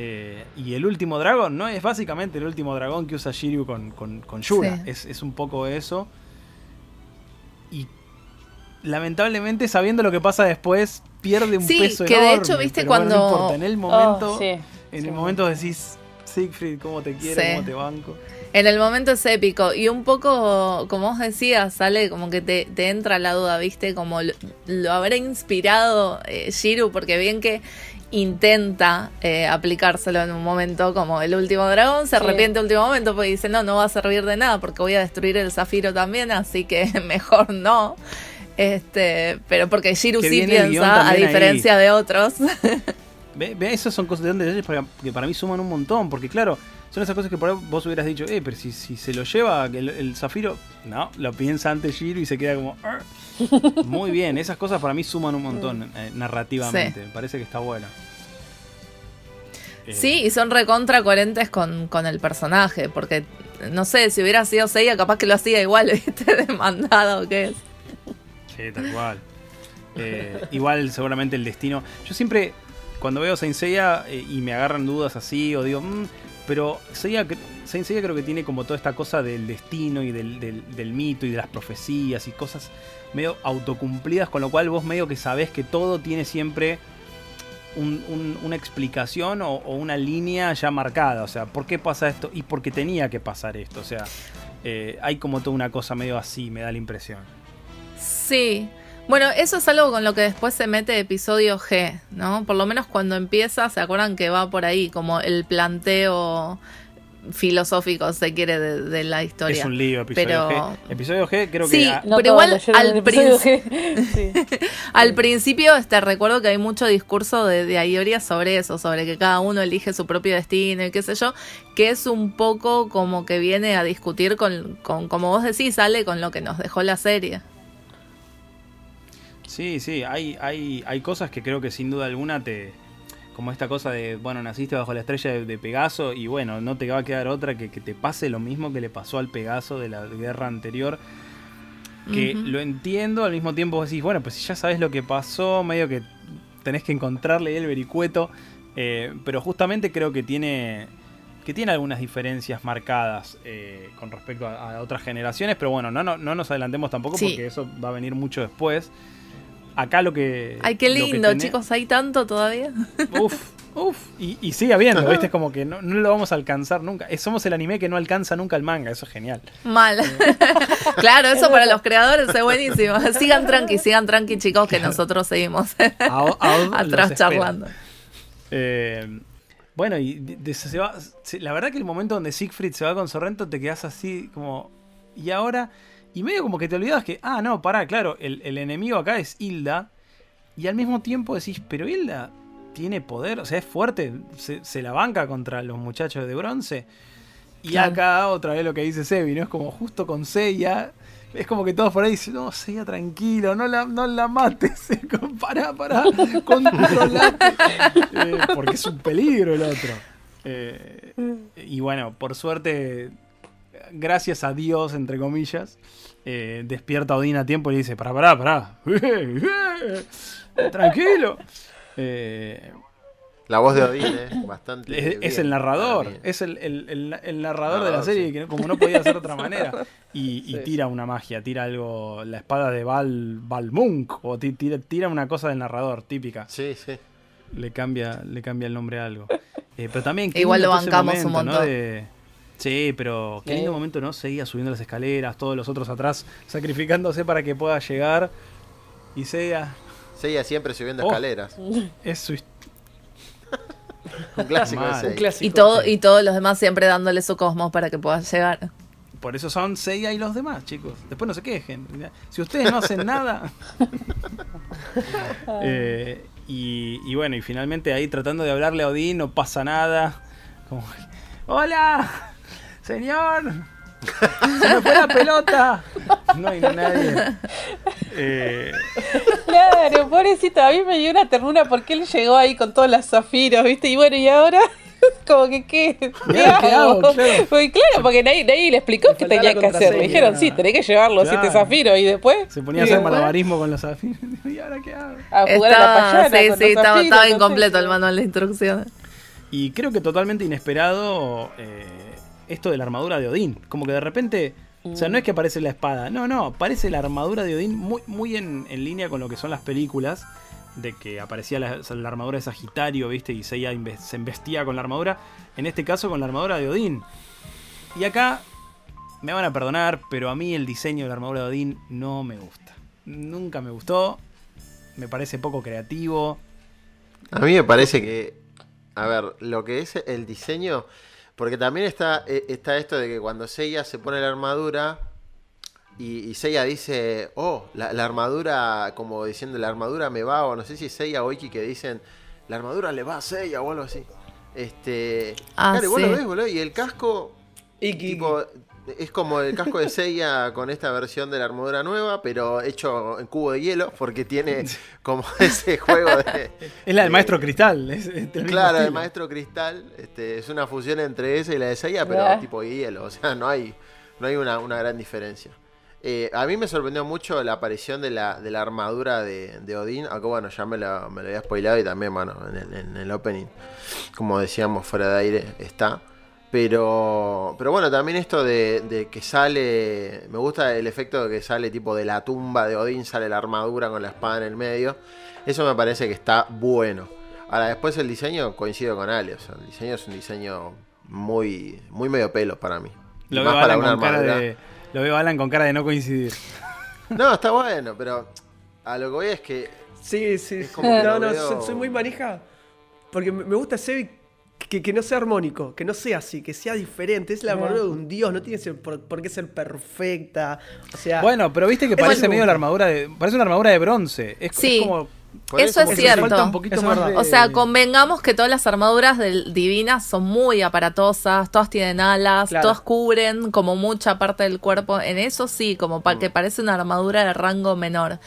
Eh, y el último dragón, ¿no? Es básicamente el último dragón que usa Shiryu con, con, con Yura. Sí. Es, es un poco eso. Y lamentablemente, sabiendo lo que pasa después, pierde un Sí, peso que de enorme, hecho, viste, pero bueno, no cuando- importa, en el momento, Oh, sí, en sí. el momento decís, Siegfried, cómo te quiero, Sí. cómo te banco. En el momento es épico. Y un poco, como vos decías, sale como que te, te entra la duda, ¿viste? Como lo, lo habrá inspirado eh, Shiru, porque bien que intenta eh, aplicárselo en un momento como el último dragón, se Sí. arrepiente último momento porque dice, no, no va a servir de nada porque voy a destruir el zafiro también, así que (laughs) mejor no. Este, pero porque Shiru Que sí piensa, a ahí. diferencia de otros. (laughs) Ve, ve, esas son cosas de detalles que para mí suman un montón, porque claro, son esas cosas que por ahí vos hubieras dicho, eh, pero si, si se lo lleva el, el zafiro, no, lo piensa antes Shiro y se queda como, (laughs) muy bien, esas cosas para mí suman un montón eh, narrativamente, me parece que está bueno. Eh, Sí, y son recontra coherentes con, con el personaje, porque no sé, si hubiera sido Seiya, capaz que lo hacía igual, (laughs) ¿viste? Demandado que es. Sí, tal cual. Eh, igual seguramente el destino. Yo siempre, cuando veo Saint Seiya eh, y me agarran dudas así, o digo, "Mm, Pero Seiya, Saint Seiya creo que tiene como toda esta cosa del destino y del, mito y de las profecías y cosas medio autocumplidas, con lo cual vos medio que sabés que todo tiene siempre un- un- una explicación o, una línea ya marcada. O sea, ¿por qué pasa esto? Y por qué tenía que pasar esto. O sea, eh, hay como toda una cosa medio así, me da la impresión. Sí. Bueno, eso es algo con lo que después se mete episodio G, ¿no? Por lo menos cuando empieza, se acuerdan que va por ahí, como el planteo filosófico, se quiere, de, de la historia. Es un lío, episodio Pero- G. Episodio G creo Sí, que... ah, No Pero igual (laughs) sí. (laughs) Al principio, este, recuerdo que hay mucho discurso de, de Ayoria sobre eso, sobre que cada uno elige su propio destino y qué sé yo, que es un poco como que viene a discutir con, con como vos decís, sale con lo que nos dejó la serie. Sí, sí, hay, hay, hay cosas que creo que sin duda alguna te. Como esta cosa de, bueno, naciste bajo la estrella de, de Pegaso y bueno, no te va a quedar otra que que te pase lo mismo que le pasó al Pegaso de la guerra anterior. Que lo entiendo, al mismo tiempo decís, bueno, pues si ya sabes lo que pasó, medio que tenés que encontrarle el vericueto. eh, pero justamente creo que tiene. Que tiene algunas diferencias marcadas eh, con respecto a, a otras generaciones, pero bueno, no, no, no nos adelantemos tampoco Sí. porque eso va a venir mucho después. Acá lo que. Ay, qué lindo, tenés- chicos, hay tanto todavía. (laughs) Uf, uf. Y, y sigue habiendo, ¿viste? Es como que no, no lo vamos a alcanzar nunca. Eh, Somos el anime que no alcanza nunca el manga, eso es genial. Mal. (laughs) claro, eso para los creadores es buenísimo. (laughs) Sigan tranqui, sigan tranqui, chicos, que nosotros seguimos A- a- los atrás charlando. Eh, bueno, y de- de- se va- se- la verdad que el momento donde Siegfried se va con Sorrento te quedas así como. Y ahora. Y medio como que te olvidas que. Ah, no, pará, claro, el, el enemigo acá es Hilda. Y al mismo tiempo decís, pero Hilda tiene poder, o sea, es fuerte, se, se la banca contra los muchachos de bronce. Y Claro. acá otra vez lo que dice Sebi, ¿no? Es como justo con Seiya. Es como que todos por ahí dicen, no, Seiya, tranquilo, no la, no la mates. (laughs) pará, pará, controlate. Eh, porque es un peligro el otro. Eh, y bueno, por suerte, gracias a Dios, entre comillas, eh, despierta Odín a tiempo y le dice, pará, pará, pará. (laughs) Tranquilo. Eh, La voz de Odín es (laughs) bastante. es, el narrador, es el, el- el- el narrador de la serie, sí. que como no podía ser de otra (laughs) manera. Y, y Sí. tira una magia, tira algo, la espada de Val, Valmunk, o ti- tira, tira una cosa del narrador, típica. Sí, sí. Le cambia, le cambia el nombre a algo. Eh, pero también. Igual lo bancamos un montón. De- Sí, pero qué lindo momento, ¿no? Seguía subiendo las escaleras, todos los otros atrás sacrificándose para que pueda llegar. Y sea. Seiya siempre subiendo Oh. escaleras. (laughs) Es su Un clásico Mal. de Un Seiya. clásico. Y, todo, y todos los demás siempre dándole su cosmos para que pueda llegar. Por eso son Seiya y los demás, chicos. Después no se quejen. Si ustedes no hacen nada. (laughs) (laughs) Eh, y, y bueno, y finalmente ahí tratando de hablarle a Odín, no pasa nada. Como, ¡Hola! ¡Señor! ¡Se me fue la pelota! No hay nadie. Eh, Claro, pobrecito, a mí me dio una ternura porque él llegó ahí con todos los zafiros, ¿viste? Y bueno, y ahora, (laughs) como que, ¿qué? ¿Qué, ¿Y ahora qué hago? Claro. Porque, claro, porque nadie, nadie le explicó qué tenía que hacer. Le dijeron, sí, tenés que llevar los Claro. siete zafiros y después. se ponía a hacer después malabarismo con los zafiros. (laughs) ¿Y ahora qué hago? A jugar a la Estaba, payana sí, con sí, los estaba, zafiros, estaba no sé. incompleto el manual de instrucciones. Y creo que totalmente inesperado eh, esto de la armadura de Odín. Como que de repente. O sea, no es que aparece la espada. No, no. Aparece la armadura de Odín muy, muy en, en línea con lo que son las películas. De que aparecía la, armadura de Sagitario, ¿viste? Y se embestía con la armadura. En este caso con la armadura de Odín. Y acá me van a perdonar, pero a mí el diseño de la armadura de Odín no me gusta. Nunca me gustó. Me parece poco creativo. A mí me parece que, a ver, lo que es el diseño, porque también está, eh, está esto de que cuando Seiya se pone la armadura y, y Seiya dice, oh, la, la armadura, como diciendo, la armadura me va, o no sé si Seiya o Iki que dicen, la armadura le va a Seiya o algo así. Este, Ah, claro, y vos lo sí. ves, boludo, y el casco, Iki, tipo, es como el casco de (laughs) Seiya con esta versión de la armadura nueva, pero hecho en cubo de hielo, porque tiene (laughs) como ese juego de... Es la del de- maestro Cristal. es- Claro, el maestro cristal este, es una fusión entre esa y la de Seiya, pero Ah. tipo hielo, o sea, no hay, no hay una, una gran diferencia. Eh, a mí me sorprendió mucho la aparición de la, de la armadura de, de Odín, aunque bueno, ya me lo, me lo había spoilado y también, bueno, en el, en el opening, como decíamos fuera de aire, está. Pero, pero bueno, también esto de, de que sale, me gusta el efecto de que sale tipo de la tumba de Odín, sale la armadura con la espada en el medio. Eso me parece que está bueno. Ahora, después el diseño coincido con Ale, o sea, el diseño es un diseño muy, muy medio pelo para mí. Lo más veo, para Alan una con cara armadura. de, lo veo a Alan con cara de no coincidir. No, está bueno, pero a lo que voy es que Sí, sí. Es como que no, no, veo- soy, muy manija. Porque me gusta ser que, que no sea armónico, que no sea así, que sea diferente. Es la armadura de un dios, no tiene ser- por, por qué ser perfecta. O sea, Bueno, pero viste que parece medio la armadura de. Parece una armadura de bronce. Es, Sí. como. Eso es como cierto. Eso es de- O sea, convengamos que todas las armaduras del divinas son muy aparatosas, todas tienen alas, Claro. todas cubren como mucha parte del cuerpo. En eso sí, como para que parece una armadura de rango menor.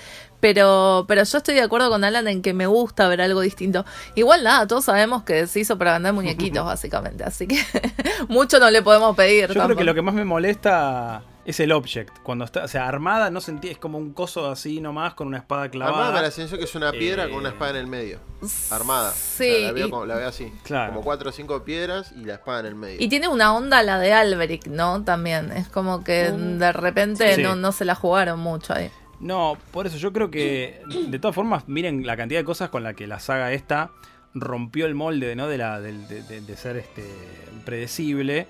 Pero, pero yo estoy de acuerdo con Alan en que me gusta ver algo distinto. Igual nada, todos sabemos que se hizo para vender muñequitos, (laughs) básicamente. Así que (laughs) mucho no le podemos pedir. Yo creo que lo que más me molesta es el object. Cuando está, o sea, armada no sentí, es como un coso así nomás con una espada clavada. Armada me la sensación que es una piedra Eh, con una espada en el medio. Armada. Sí, O sea, la, veo y- como- la veo así. Claro. Como cuatro o cinco piedras y la espada en el medio. Y tiene una onda la de Alberic, ¿no? También. Es como que de repente Sí. no, no se la jugaron mucho ahí. No, por eso yo creo que, de todas formas, miren la cantidad de cosas con la que la saga esta rompió el molde, ¿no? De, la, del- de, de- de ser este predecible.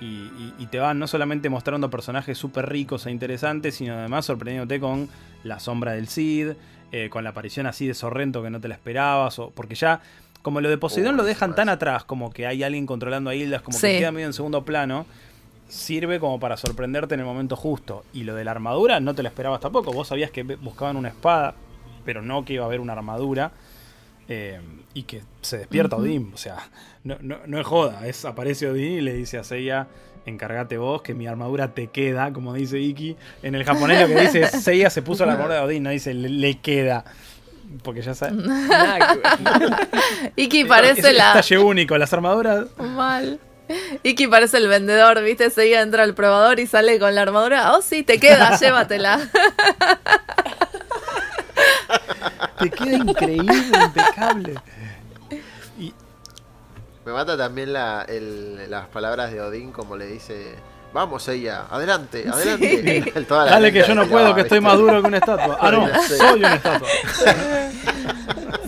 Y, y- y te van no solamente mostrando personajes súper ricos e interesantes, sino además sorprendiéndote con la sombra del Cid, eh, con la aparición así de Sorrento que no te la esperabas, o, porque ya, como lo de Poseidón Oh, lo dejan tan atrás, como que hay alguien controlando a Hildas, como Sí. que queda medio en segundo plano, sirve como para sorprenderte en el momento justo. Y lo de la armadura no te la esperabas tampoco. Vos sabías que buscaban una espada, pero no que iba a haber una armadura. eh, y que se despierta Odín. O sea, no, no, no es joda. Es, aparece Odín y le dice a Seiya, encárgate vos, que mi armadura te queda, como dice Iki. En el japonés lo que dice es, (laughs) Seiya se puso la armadura de Odín, no dice, le, le queda. Porque ya sabes. (laughs) Iki parece es, la. es talle único. Las armaduras Mal. (laughs) Iki parece el vendedor, ¿viste? Seguía entra al probador y sale con la armadura. Oh, sí, te queda, (laughs) llévatela. (laughs) te queda increíble, impecable. Y, Me mata también la, el- las palabras de Odín, como le dice: Vamos, ella, adelante, adelante. Toda la Dale que yo no puedo, que estoy más duro que una estatua. Ah, no, Sí. soy una estatua.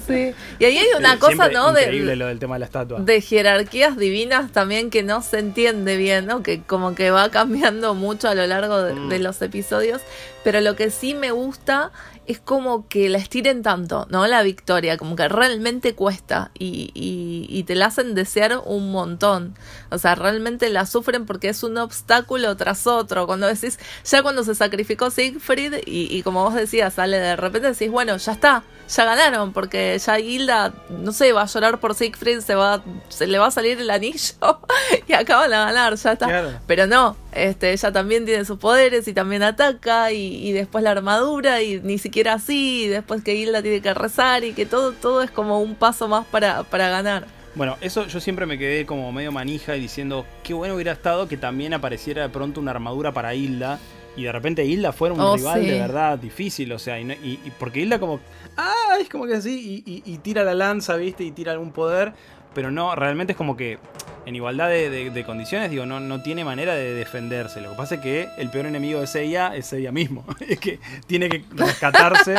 Sí. Y ahí hay una Eh, cosa, ¿no? Increíble De, lo del tema de la estatua. de jerarquías divinas también que no se entiende bien, ¿no? Que como que va cambiando mucho a lo largo de, Mm. de los episodios. Pero lo que sí me gusta es como que la estiren tanto, ¿no? La victoria, como que realmente cuesta y, y- y te la hacen desear un montón. O sea, realmente la sufren porque es un obstáculo tras otro. Cuando decís, ya cuando se sacrificó Siegfried y, y como vos decías, sale de repente decís, bueno, ya está, ya ganaron, porque ya Hilda, no sé, va a llorar por Siegfried, se va, se le va a salir el anillo (laughs) y acaban de ganar, ya está. Claro. Pero no, este, ella también tiene sus poderes y también ataca y, y después la armadura y ni siquiera así, y después que Hilda tiene que rezar y que todo, todo es como un paso más para, para ganar. Bueno, eso yo siempre me quedé como medio manija y diciendo qué bueno hubiera estado que también apareciera de pronto una armadura para Hilda y de repente Hilda fuera un Oh, rival sí. de verdad difícil, o sea, y, y- y porque Hilda como, ah, es como que así, y, tira la lanza, viste, y tira algún poder, pero no, realmente es como que en igualdad de, de- de condiciones, digo, no, no tiene manera de defenderse. Lo que pasa es que el peor enemigo de Seiya es ella mismo, (laughs) es que tiene que rescatarse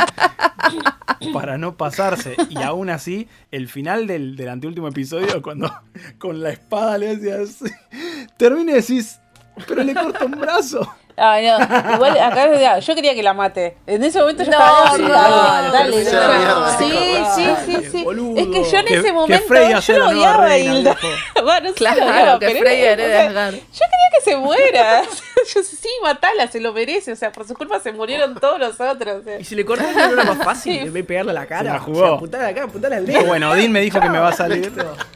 (laughs) para no pasarse. Y aún así, el final del, del anteúltimo episodio, cuando con la espada le hacía así, termina y decís, pero le corta un brazo. Ay, no. Igual acá ya, yo quería que la mate. En ese momento yo No, estaba sí, así, dale, mierda, Sí, sí, sí, Dale, sí. boludo. Es que yo en Que- ese que momento Freya sea yo lo odiaba a Hilda. Bueno, sí Claro, que pero Freya era- o sea, Asgard. Yo quería que se muera. (laughs) Yo sí, matala, se lo merece. O sea, por su culpa se murieron (laughs) todos los otros. o sea. Y si le cortas no era más fácil, Sí. en vez de pegarle a la cara. Se la O jugó. sea, apuntarle a la cara, apuntarle al dedo. Bueno, Odín me dijo que me va a salir.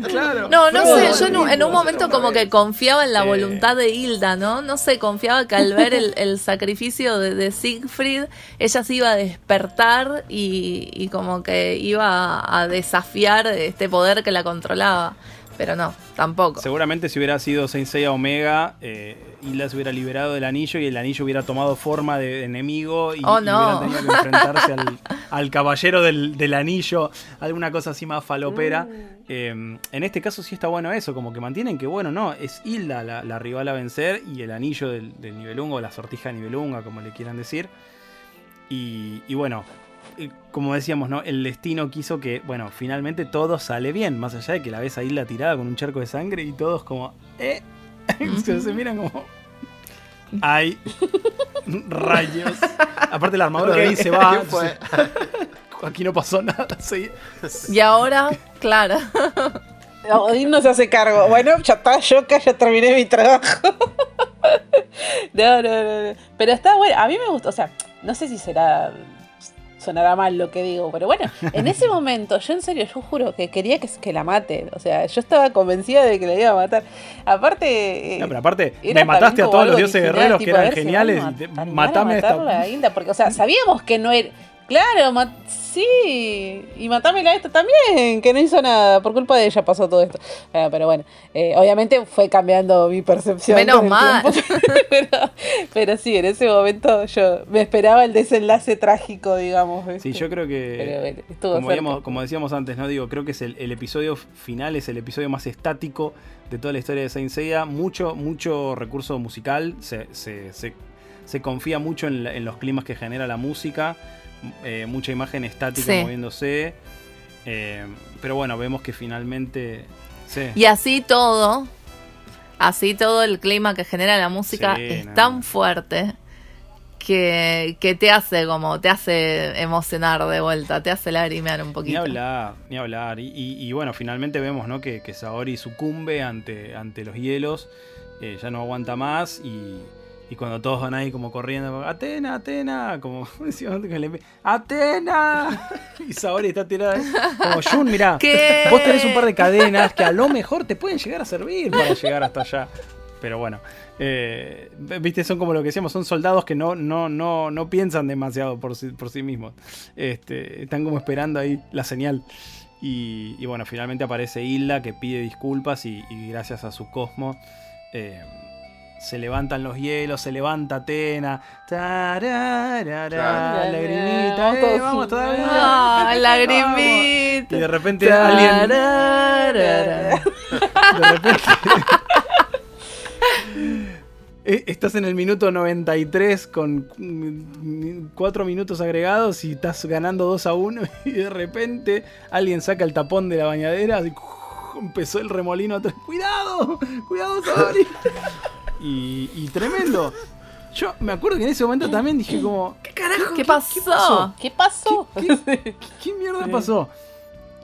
Claro. No, no sé, yo en un, momento como que confiaba en la Sí. voluntad de Hilda, ¿no? No sé, confiaba que al ver (laughs) el, el sacrificio de, de Siegfried, ella se iba a despertar y, y como que iba a desafiar este poder que la controlaba pero no, tampoco. Seguramente si hubiera sido Sensei Omega, eh, Hilda se hubiera liberado del anillo y el anillo hubiera tomado forma de enemigo y, oh, no. hubiera tenido que enfrentarse al, (laughs) al, caballero del, anillo, alguna cosa así más falopera. Mm. Eh, en este caso sí está bueno eso, como que mantienen que, bueno, no, es Hilda la, rival a vencer y el anillo del, del nivelungo, la sortija nivelunga, como le quieran decir. Y bueno, eh, como decíamos, ¿no? El destino quiso que, bueno, finalmente todo sale bien, más allá de que la ves ahí la tirada con un charco de sangre y todos como, ¿eh? (laughs) se, miran como, ay rayos. Aparte la armadura de ahí se va. (laughs) (laughs) Aquí no pasó nada. Sí. Y ahora, claro. Odín no se hace cargo. Bueno, ya está, yo acá ya terminé mi trabajo. No, no, no. Pero está bueno. A mí me gustó. O sea, no sé si será sonará mal lo que digo, pero bueno, en ese (laughs) momento, yo en serio, yo juro que quería que, que la maten. O sea, yo estaba convencida de que la iba a matar. Aparte. Eh, no, pero aparte, me mataste a todos los dioses guerreros que eran geniales. Si matame a esta. Porque, o sea, sabíamos que no era. Claro, Sí, y matámela esta también, que no hizo nada, por culpa de ella pasó todo esto. Ah, pero bueno, eh, obviamente fue cambiando mi percepción. Menos mal. (laughs) pero, pero, sí, en ese momento yo me esperaba el desenlace trágico, digamos. ¿viste? Sí, yo creo que... Pero, como, digamos, como, decíamos antes, ¿no? Digo, creo que es el, episodio final, es el episodio más estático de toda la historia de Saint Seiya. Mucho, mucho recurso musical, se, se, se, se confía mucho en los climas que genera la música. Eh, mucha imagen estática moviéndose. Eh, pero bueno, vemos que finalmente... Sí. Y así todo, así todo el clima que genera la música es tan fuerte que, que, te hace como, te hace emocionar de vuelta, te hace lagrimear un poquito. Ni hablar, ni hablar. Y, y bueno, finalmente vemos ¿no? que, que Saori sucumbe ante, ante los hielos, eh, ya no aguanta más y y cuando todos van ahí como corriendo, Atena, Atena, como (laughs) Atena. (laughs) Y Saori está tirada. Como Jun, mirá, ¿Qué? vos tenés un par de cadenas que a lo mejor te pueden llegar a servir para llegar hasta allá. Pero bueno, eh, viste, son como lo que decíamos, son soldados que no, no, no, no piensan demasiado por sí, por sí mismos. Este, están como esperando ahí la señal. Y, bueno, finalmente aparece Hilda que pide disculpas y, gracias a su cosmo. Eh, se levantan los hielos, se levanta Atena. lagrimita. Eh, vamos todavía. (laughs) Lagrimita. Y de repente alguien. (laughs) Eh, estás en el minuto 93 con 4 minutos agregados y estás ganando 2 a 1 (laughs) y de repente alguien saca el tapón de la bañadera y empezó el remolino atrás. ¡Cuidado! ¡Cuidado, Sabri! Y, tremendo. Yo me acuerdo que en ese momento también dije como, ¿qué carajo? ¿Qué, pasó? ¿Qué pasó? ¿Qué, mierda pasó?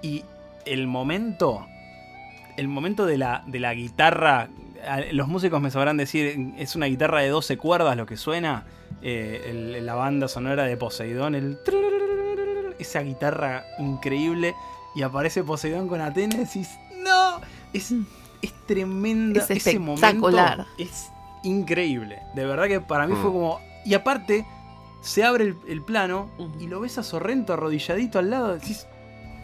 Y el momento, el momento de la, de la guitarra, los músicos me sabrán decir, es una guitarra de 12 cuerdas lo que suena, eh, la banda sonora de Poseidón, el... Esa guitarra increíble y aparece Poseidón con Atenas y... ¡No! Es tremenda. Es ese momento es increíble. De verdad que para mí Mm. fue como. Y aparte, se abre el, el plano y lo ves a Sorrento arrodilladito al lado. Decís,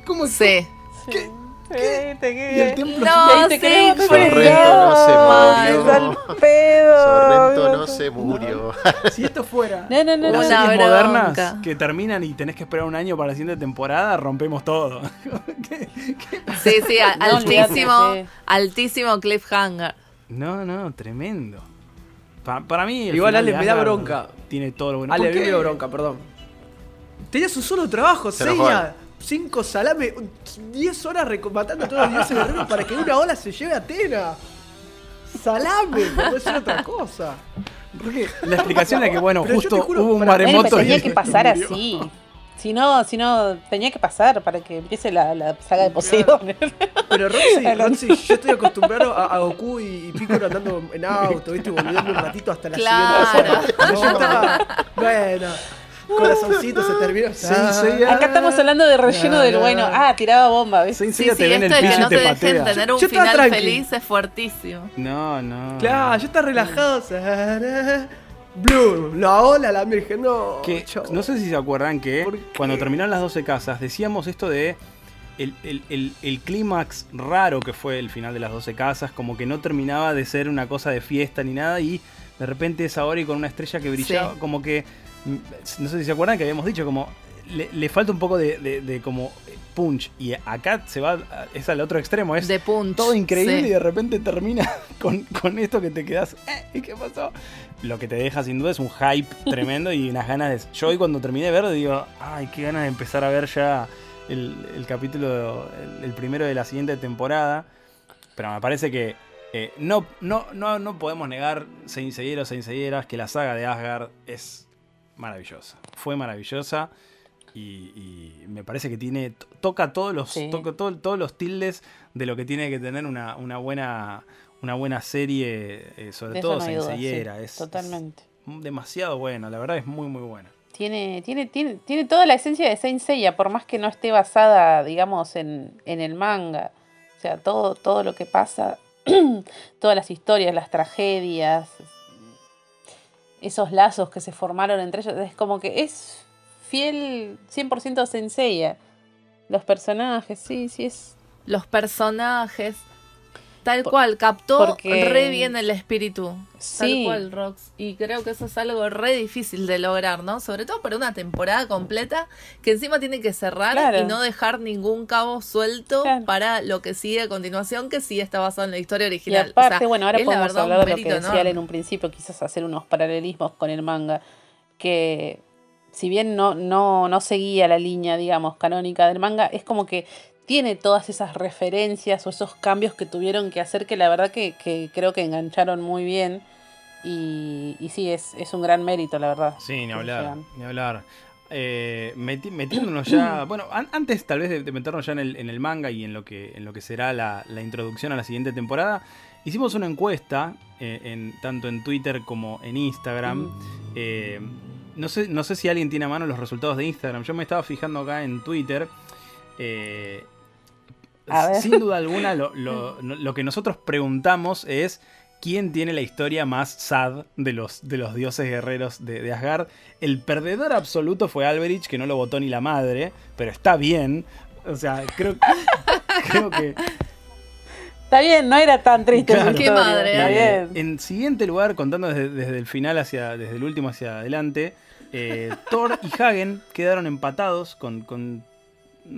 ¿cómo es? Sí. ¿Qué? ¿Qué? ¿Te Y el templo No, Y ahí te sí, creo, Sorrento no se murió. al pedo. Sorrento no se murió. (laughs) Si esto fuera No, no, no, las no. Series bronca. modernas que terminan y tenés que esperar un año para la siguiente temporada, rompemos todo. (laughs) ¿Qué? Sí, sí, altísimo, sí. altísimo cliffhanger. No, no, tremendo. Pa- para mí. el Igual, Ale, me da bronca. Tiene todo lo bueno. Ale, a ¿Por mí me qué? dio bronca, perdón. Tenías un solo trabajo, Se. Cinco salame, 10 horas matando a todos los dioses guerreros para que una ola se lleve a Atena. Salame, no puede ser otra cosa. Porque la explicación era que, bueno, Pero justo juro, hubo un maremoto y tenía que pasar murió. así. Si no, si no, tenía que pasar para que empiece la, la saga de Poseidon. Pero Roxy. (laughs) Roxy, yo estoy acostumbrado a, a Goku y, y Piccolo andando en auto, ¿viste? Volviendo un ratito hasta la Claro. siguiente. Yo estaba, bueno, corazoncito se terminó. Seiya- Acá estamos hablando de relleno del bueno. Ah, tiraba bomba, ¿ves? Sí, sí, te el piso que y no te te dejen patea. tener un Yo final tranqui. feliz es fuertísimo. No, no. Claro, yo estaba relajado. Blue, la ola, la virgen, no. Que, no sé si se acuerdan que cuando terminaron las 12 casas decíamos esto de el, el- el- el clímax raro que fue el final de las 12 casas, como que no terminaba de ser una cosa de fiesta ni nada, y de repente es ahora y con una estrella que brillaba, Sí. como que, no sé si se acuerdan que habíamos dicho, como le, le falta un poco de, de- de como punch, y acá se va, es al otro extremo, es De punch. todo increíble sí. y de repente termina (laughs) con, con esto que te quedas, "Eh, ¿y qué pasó? Lo que te deja sin duda es un hype (laughs) tremendo y unas ganas de... Yo hoy cuando terminé de ver digo, ay, qué ganas de empezar a ver ya el, el capítulo, el, el primero de la siguiente temporada. Pero me parece que eh, no, no, no, no podemos negar, Seinseyeros, Seinseyeras, que la saga de Asgard es maravillosa. Fue maravillosa. Y, y me parece que tiene to- toca todos los Sí. toca todo- todos los tildes de lo que tiene que tener una, una buena una buena serie eh, sobre todo no sí, es, totalmente. es demasiado buena la verdad es muy muy buena Tiene, tiene, tiene, tiene toda la esencia de Saint Seiya, por más que no esté basada, digamos, en, en el manga. O sea, todo, todo lo que pasa, (clears throat) todas las historias, las tragedias, esos lazos que se formaron entre ellos, es como que es fiel 100% Saint Seiya. Los personajes, sí, sí es... Los personajes. Tal Por- cual, captó porque- re bien el espíritu. Sí. Tal cual, Rox. Y creo que eso es algo re difícil de lograr, ¿no? Sobre todo para una temporada completa que encima tiene que cerrar Claro. y no dejar ningún cabo suelto Claro. para lo que sigue a continuación, que sí está basado en la historia Y original. aparte, O sea, bueno, ahora podemos verdad hablar de lo que decía enorme. en un principio, quizás hacer unos paralelismos con el manga, que si bien no, no, no seguía la línea, digamos, canónica del manga, es como que tiene todas esas referencias o esos cambios que tuvieron que hacer que la verdad que, que creo que engancharon muy bien. Y, y sí, es, es un gran mérito, la verdad. Sí, ni hablar, ni hablar. Eh, meti- metiéndonos ya, (clears throat) bueno, an- antes tal vez de, de meternos ya en el, en el manga y en lo que, en lo que será la, la introducción a la siguiente temporada, hicimos una encuesta, eh, en, tanto en Twitter como en Instagram. Eh, no, sé, no sé si alguien tiene a mano los resultados de Instagram, yo me estaba fijando acá en Twitter. Eh, A ver. sin duda alguna, lo, lo- no- lo que nosotros preguntamos es quién tiene la historia más sad de los, de los dioses guerreros de, de Asgard. El perdedor absoluto fue Alberich, que no lo votó ni la madre, pero está bien. O sea, creo, creo que... Está bien, no era tan triste. Claro. Qué madre, Está bien. en siguiente lugar, contando desde, desde el final hacia. desde el último hacia adelante. eh, Thor y Hagen quedaron empatados con, con.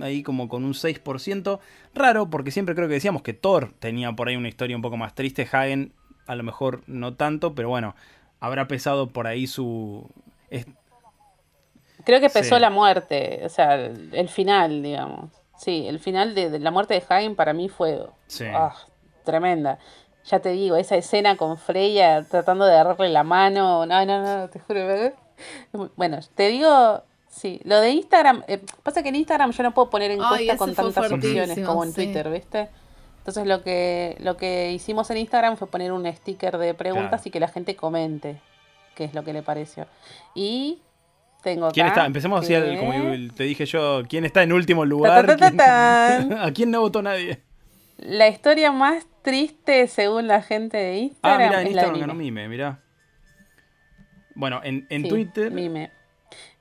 Ahí como con un 6%. Raro, porque siempre creo que decíamos que Thor tenía por ahí una historia un poco más triste. Hagen, a lo mejor no tanto, pero bueno. Habrá pesado por ahí su. Creo que pesó Sí. la muerte, o sea, el, final, digamos. Sí, el final de, de la muerte de Hagen para mí fue Sí. ah, tremenda. Ya te digo, esa escena con Freya tratando de agarrarle la mano. No, no, no, te juro. ¿eh? Bueno, te digo, sí, lo de Instagram, eh, pasa que en Instagram yo no puedo poner Ay, encuesta ese con tantas opciones como en sí. Twitter, ¿viste? Entonces lo que, lo que hicimos en Instagram fue poner un sticker de preguntas Claro. y que la gente comente qué es lo que le pareció. Y tengo acá ¿Quién está? Empecemos así, como te dije yo, ¿quién está en último lugar? Ta, ta, ta, ¿Quién-. (laughs) ¿A quién no votó nadie? La historia más triste según la gente de Ah, Instagram mira, en es la de Instagram ganó Mime. Mime, mirá. Bueno, en, en Sí, Twitter. Mime.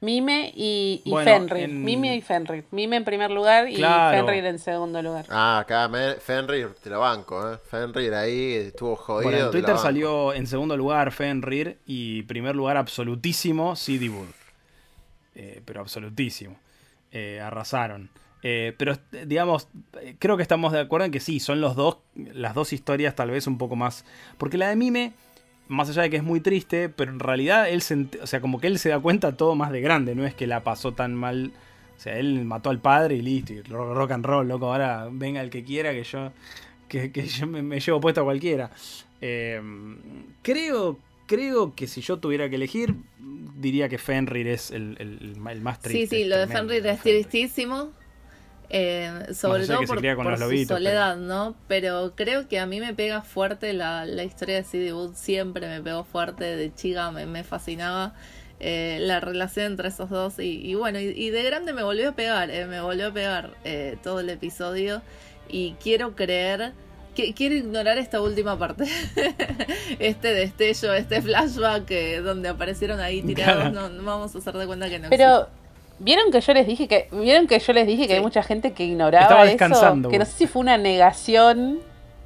Mime y, y Bueno, Fenrir. en- Mime y Fenrir. Mime en primer lugar y Claro. Fenrir en segundo lugar. Ah, acá me- Fenrir, te lo banco, ¿eh? Fenrir ahí estuvo jodido. Bueno, en Twitter salió en segundo lugar Fenrir y primer lugar absolutísimo CD Wood. Eh, pero absolutísimo. Eh, arrasaron. Eh, pero digamos, creo que estamos de acuerdo en que sí, son los dos, las dos historias tal vez un poco más. Porque la de Mime, más allá de que es muy triste, pero en realidad él se, o sea, como que él se da cuenta todo más de grande, no es que la pasó tan mal. O sea, él mató al padre y listo, y ro- rock and roll, loco. Ahora venga el que quiera que yo, que, que yo me, me llevo puesto a cualquiera. Eh, creo, creo que si yo tuviera que elegir, diría que Fenrir es el, el- el más triste. Sí, sí, lo de Fenrir es tristísimo. Eh, sobre todo por, su soledad, ¿no? Pero creo que a mí me pega fuerte la, la historia de CD Wood, siempre me pegó fuerte, de chica me, me fascinaba eh, la relación entre esos dos y, y bueno, y, y de grande me volvió a pegar, eh, me volvió a pegar eh, todo el episodio y quiero creer... que- Quiero ignorar esta última parte, (laughs) este destello, este flashback eh, donde aparecieron ahí (laughs) tirados, no, no vamos a hacer de cuenta que no Pero Vieron que yo les dije que vieron que yo les dije que hay mucha gente que ignoraba Estaba eso, descansando, que no sé si fue una negación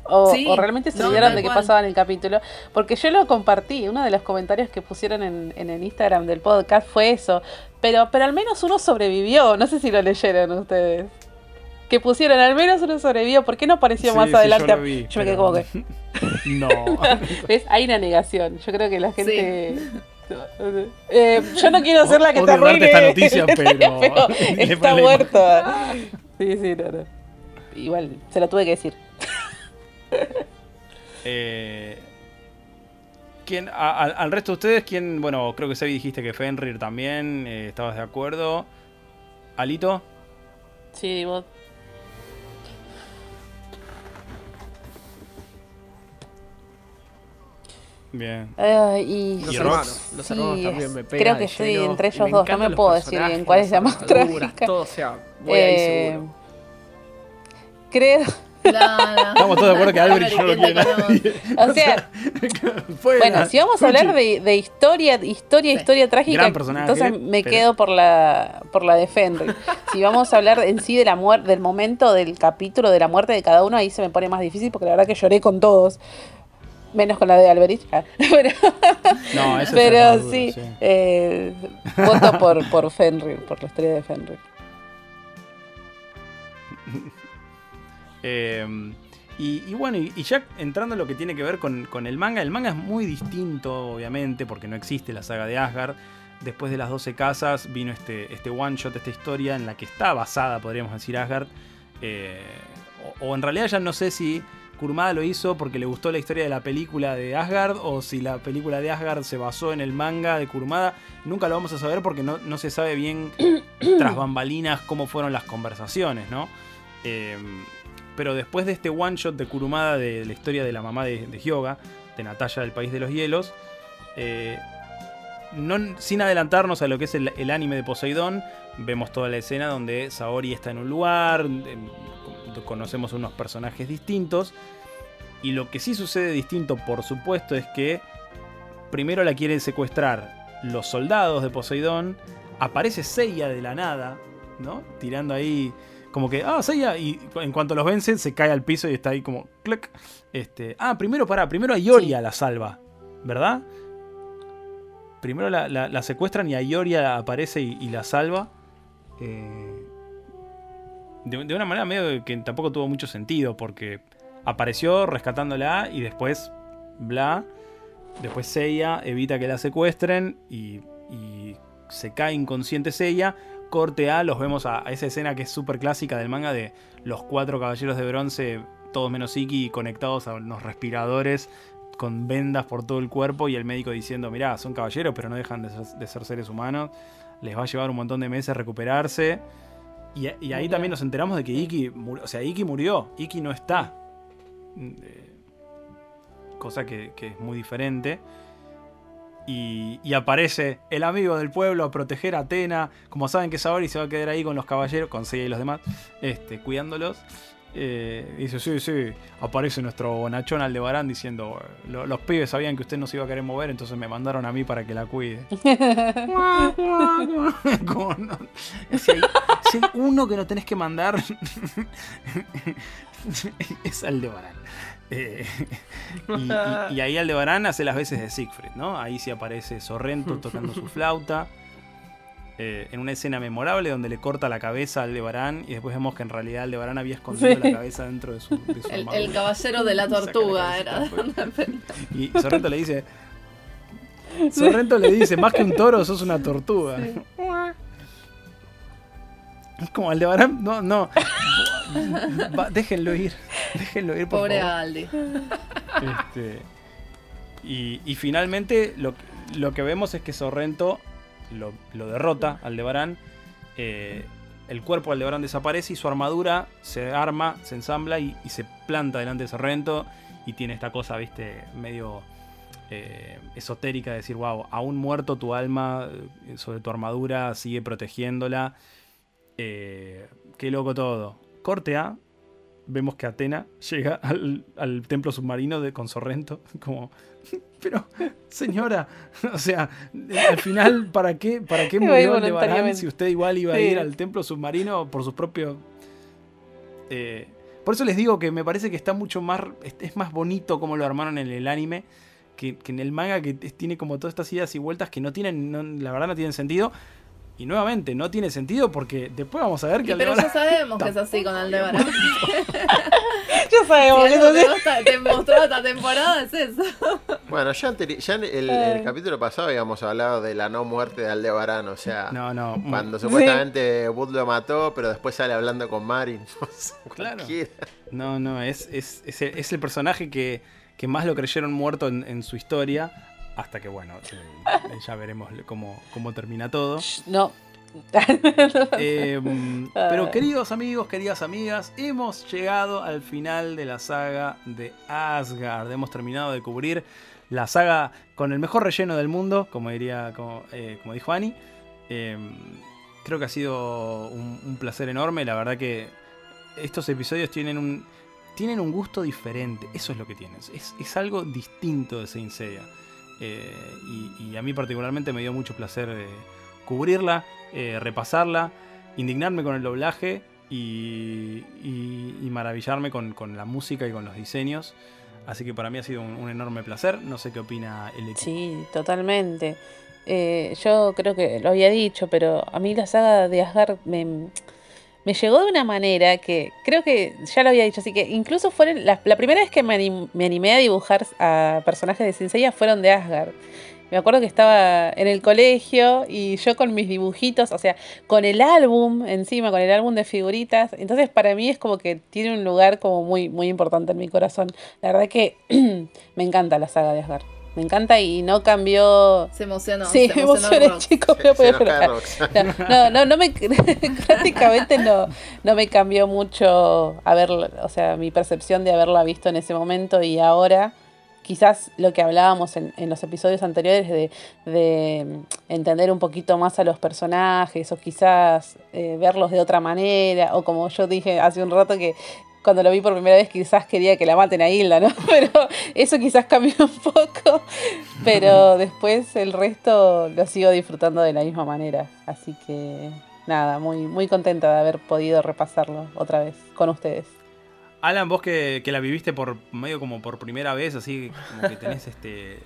o, Sí, o realmente se olvidaron de qué pasaba en el capítulo, porque yo lo compartí, uno de los comentarios que pusieron en, en el Instagram del podcast fue eso, pero pero al menos uno sobrevivió, no sé si lo leyeron ustedes. Que pusieron, al menos uno sobrevivió, ¿por qué no apareció Sí, más sí, adelante? yo lo vi, me quedé pero- como que, (laughs) No. (laughs) ¿ves? Hay una negación. Yo creo que la gente... Eh, yo no quiero ser la que Odio te arruine. esta noticia, (laughs) pero- (laughs) está vale muerto. (laughs) Sí, sí, no, no. Igual, se lo tuve que decir. Eh, ¿quién, a- al resto de ustedes, ¿quién? Bueno, creo que Sebi dijiste que Fenrir también, eh, estabas de acuerdo. ¿Alito? Sí, vos. Bien. Ay, y Los ¿Y hermanos, los sí, hermanos también me pegan. Creo que estoy lleno, entre y ellos me dos. No me puedo decir bien cuál es la más trágica. Todo, o sea, voy ahí Eh, seguro. creo. Estamos todos de acuerdo que Albert no lo Mariquita quiere con- nadie. O sea, (laughs) Fuera. bueno, si vamos a hablar de, de historia, historia, Sí. historia trágica, entonces me pero- quedo por la por la de Fenrir. Si vamos a hablar en sí de la muerte, del momento del capítulo de la muerte de cada uno, ahí se me pone más difícil porque la verdad que lloré con todos. Menos con la de Alberich. Ah, (laughs) Pero, No, esa es pero armadura, sí, eh, voto por, por Fenrir, por la historia de Fenrir. (laughs) Eh, y, y bueno, y, y ya entrando en lo que tiene que ver con, con el manga, el manga es muy distinto, obviamente, porque no existe la saga de Asgard. Después de las 12 casas vino este, este one shot, esta historia en la que está basada, podríamos decir, Asgard. Eh, o, o en realidad ya no sé si Kurumada lo hizo porque le gustó la historia de la película de Asgard o si la película de Asgard se basó en el manga de Kurumada. Nunca lo vamos a saber porque no, no se sabe bien (coughs) tras bambalinas cómo fueron las conversaciones, ¿no? Eh, pero después de este one shot de Kurumada de la historia de la mamá de, de Hyoga, de Natalia del País de los Hielos, eh, no- sin adelantarnos a lo que es el, el anime de Poseidón, vemos toda la escena donde Saori está en un lugar, conocemos unos personajes distintos, y lo que sí sucede distinto, por supuesto, es que primero la quieren secuestrar los soldados de Poseidón, aparece Seiya de la nada, ¿no? Tirando ahí como que, ah, Seiya, y en cuanto los vencen se cae al piso y está ahí como, clac. Este, ah, primero para, primero a Ioria la salva, ¿verdad? Primero la, la- la secuestran y a Ioria aparece y, y la salva. Eh, de, una manera medio que tampoco tuvo mucho sentido, porque apareció rescatándola y después, bla. Después Seiya evita que la secuestren y, y se cae inconsciente Seiya. Corte A, los vemos a, a esa escena que es súper clásica del manga de los cuatro caballeros de bronce, todos menos Iki, conectados a unos respiradores con vendas por todo el cuerpo y el médico diciendo, mirá, son caballeros pero no dejan de ser, de ser seres humanos, les va a llevar un montón de meses recuperarse. Y, y ahí también nos enteramos de que Iki murió, o sea, Iki murió, Iki no está. Eh, cosa que, que es muy diferente. Y, y aparece el amigo del pueblo a proteger a Atena. Como saben que Saori se va a quedar ahí con los caballeros, con Seiya y los demás, este, cuidándolos. Eh, dice, sí, sí, aparece nuestro bonachón Aldebarán diciendo, "Lo- los pibes sabían que usted no se iba a querer mover, entonces me mandaron a mí para que la cuide. (laughs) (laughs) Como no- si, hay, si hay uno que no tenés que mandar, (laughs) es Aldebarán. Eh, y, y- y ahí Aldebarán hace las veces de Siegfried, ¿no? Ahí sí aparece Sorrento tocando su flauta. Eh, en una escena memorable donde le corta la cabeza a Aldebarán y después vemos que en realidad Aldebarán había escondido Sí. la cabeza dentro de su, de su (laughs) El, caballero de la (laughs) tortuga era. (laughs) Y Sorrento le dice. Sorrento le dice, más que un toro, sos una tortuga. Es como Aldebarán, no, no. Va, déjenlo ir. Déjenlo ir, por Pobre favor. Aldi. Este, y, y finalmente lo, lo que vemos es que Sorrento lo, derrota, Aldebarán. Eh, el cuerpo de Aldebarán desaparece y su armadura se arma, se ensambla y, se planta delante de Sorrento. Y tiene esta cosa, viste, medio eh, esotérica de decir, wow, aún muerto tu alma eh, sobre tu armadura sigue protegiéndola. Qué loco todo. Corte A. vemos que Atena llega al, al templo submarino de, con Sorrento, (laughs) como, pero señora, (laughs) o sea, al final, ¿para qué, para qué (laughs) murió voluntariamente. si usted igual iba a Sí. ir al templo submarino por sus propios... eh, por eso les digo que me parece que está mucho más, es, más bonito como lo armaron en el anime que, que en el manga que tiene como todas estas idas y vueltas que no tienen, no- la verdad no tienen sentido. Y nuevamente, no tiene sentido porque después vamos a ver que Y pero ya sabemos que es así con Aldebarán. (laughs) Ya sabemos Si eso te, sí. gusta- te mostró esta temporada es eso. (laughs) Bueno, ya, en el, capítulo pasado habíamos hablado de la no muerte de Aldebarán, o sea, No, no. cuando Sí. supuestamente Bud lo mató, pero después sale hablando con Marin. o sea, Claro. No, no, es, es, es, el, es el personaje que, que más lo creyeron muerto en, en su historia. Hasta que, bueno, eh, ya veremos cómo, cómo termina todo. No. (laughs) Eh, pero queridos amigos, queridas amigas, hemos llegado al final de la saga de Asgard. Hemos terminado de cubrir la saga con el mejor relleno del mundo, como diría, como, eh, como dijo Ani. Eh, creo que ha sido un, un placer enorme. La verdad que estos episodios tienen un, tienen un gusto diferente. Eso es lo que tienen. Es, es algo distinto de Saint Seiya. Eh, y, a mí particularmente me dio mucho placer eh, cubrirla, eh, repasarla, indignarme con el doblaje y, y- maravillarme con, la música y con los diseños. Así que para mí ha sido un, enorme placer. No sé qué opina el equipo. Sí, totalmente. Yo creo que lo había dicho, pero a mí la saga de Asgard me, me llegó de una manera que creo que ya lo había dicho, así que incluso fueron la, la primera vez que me, anim- me animé a dibujar a personajes de Seiya fueron de Asgard. Me acuerdo que estaba en el colegio y yo con mis dibujitos, o sea, con el álbum encima, con el álbum de figuritas. Entonces para mí es como que tiene un lugar como muy, muy importante en mi corazón. La verdad que (clears throat) me encanta la saga de Asgard. Me encanta y no cambió. Se emocionó. sí, se me emocionó emocioné, chicos. No llorar. (laughs) No, no, no me (laughs) prácticamente no, no me cambió mucho haber, o sea, mi percepción de haberla visto en ese momento y ahora. Quizás lo que hablábamos en, en los episodios anteriores de, de entender un poquito más a los personajes o quizás eh, verlos de otra manera o como yo dije hace un rato que cuando lo vi por primera vez quizás quería que la maten a Hilda, ¿no? (laughs) Pero eso quizás cambió un poco, pero (laughs) después el resto lo sigo disfrutando de la misma manera. Así que nada, muy, muy contenta de haber podido repasarlo otra vez con ustedes. Alan, vos que, que la viviste por medio como por primera vez, así como que tenés (laughs) este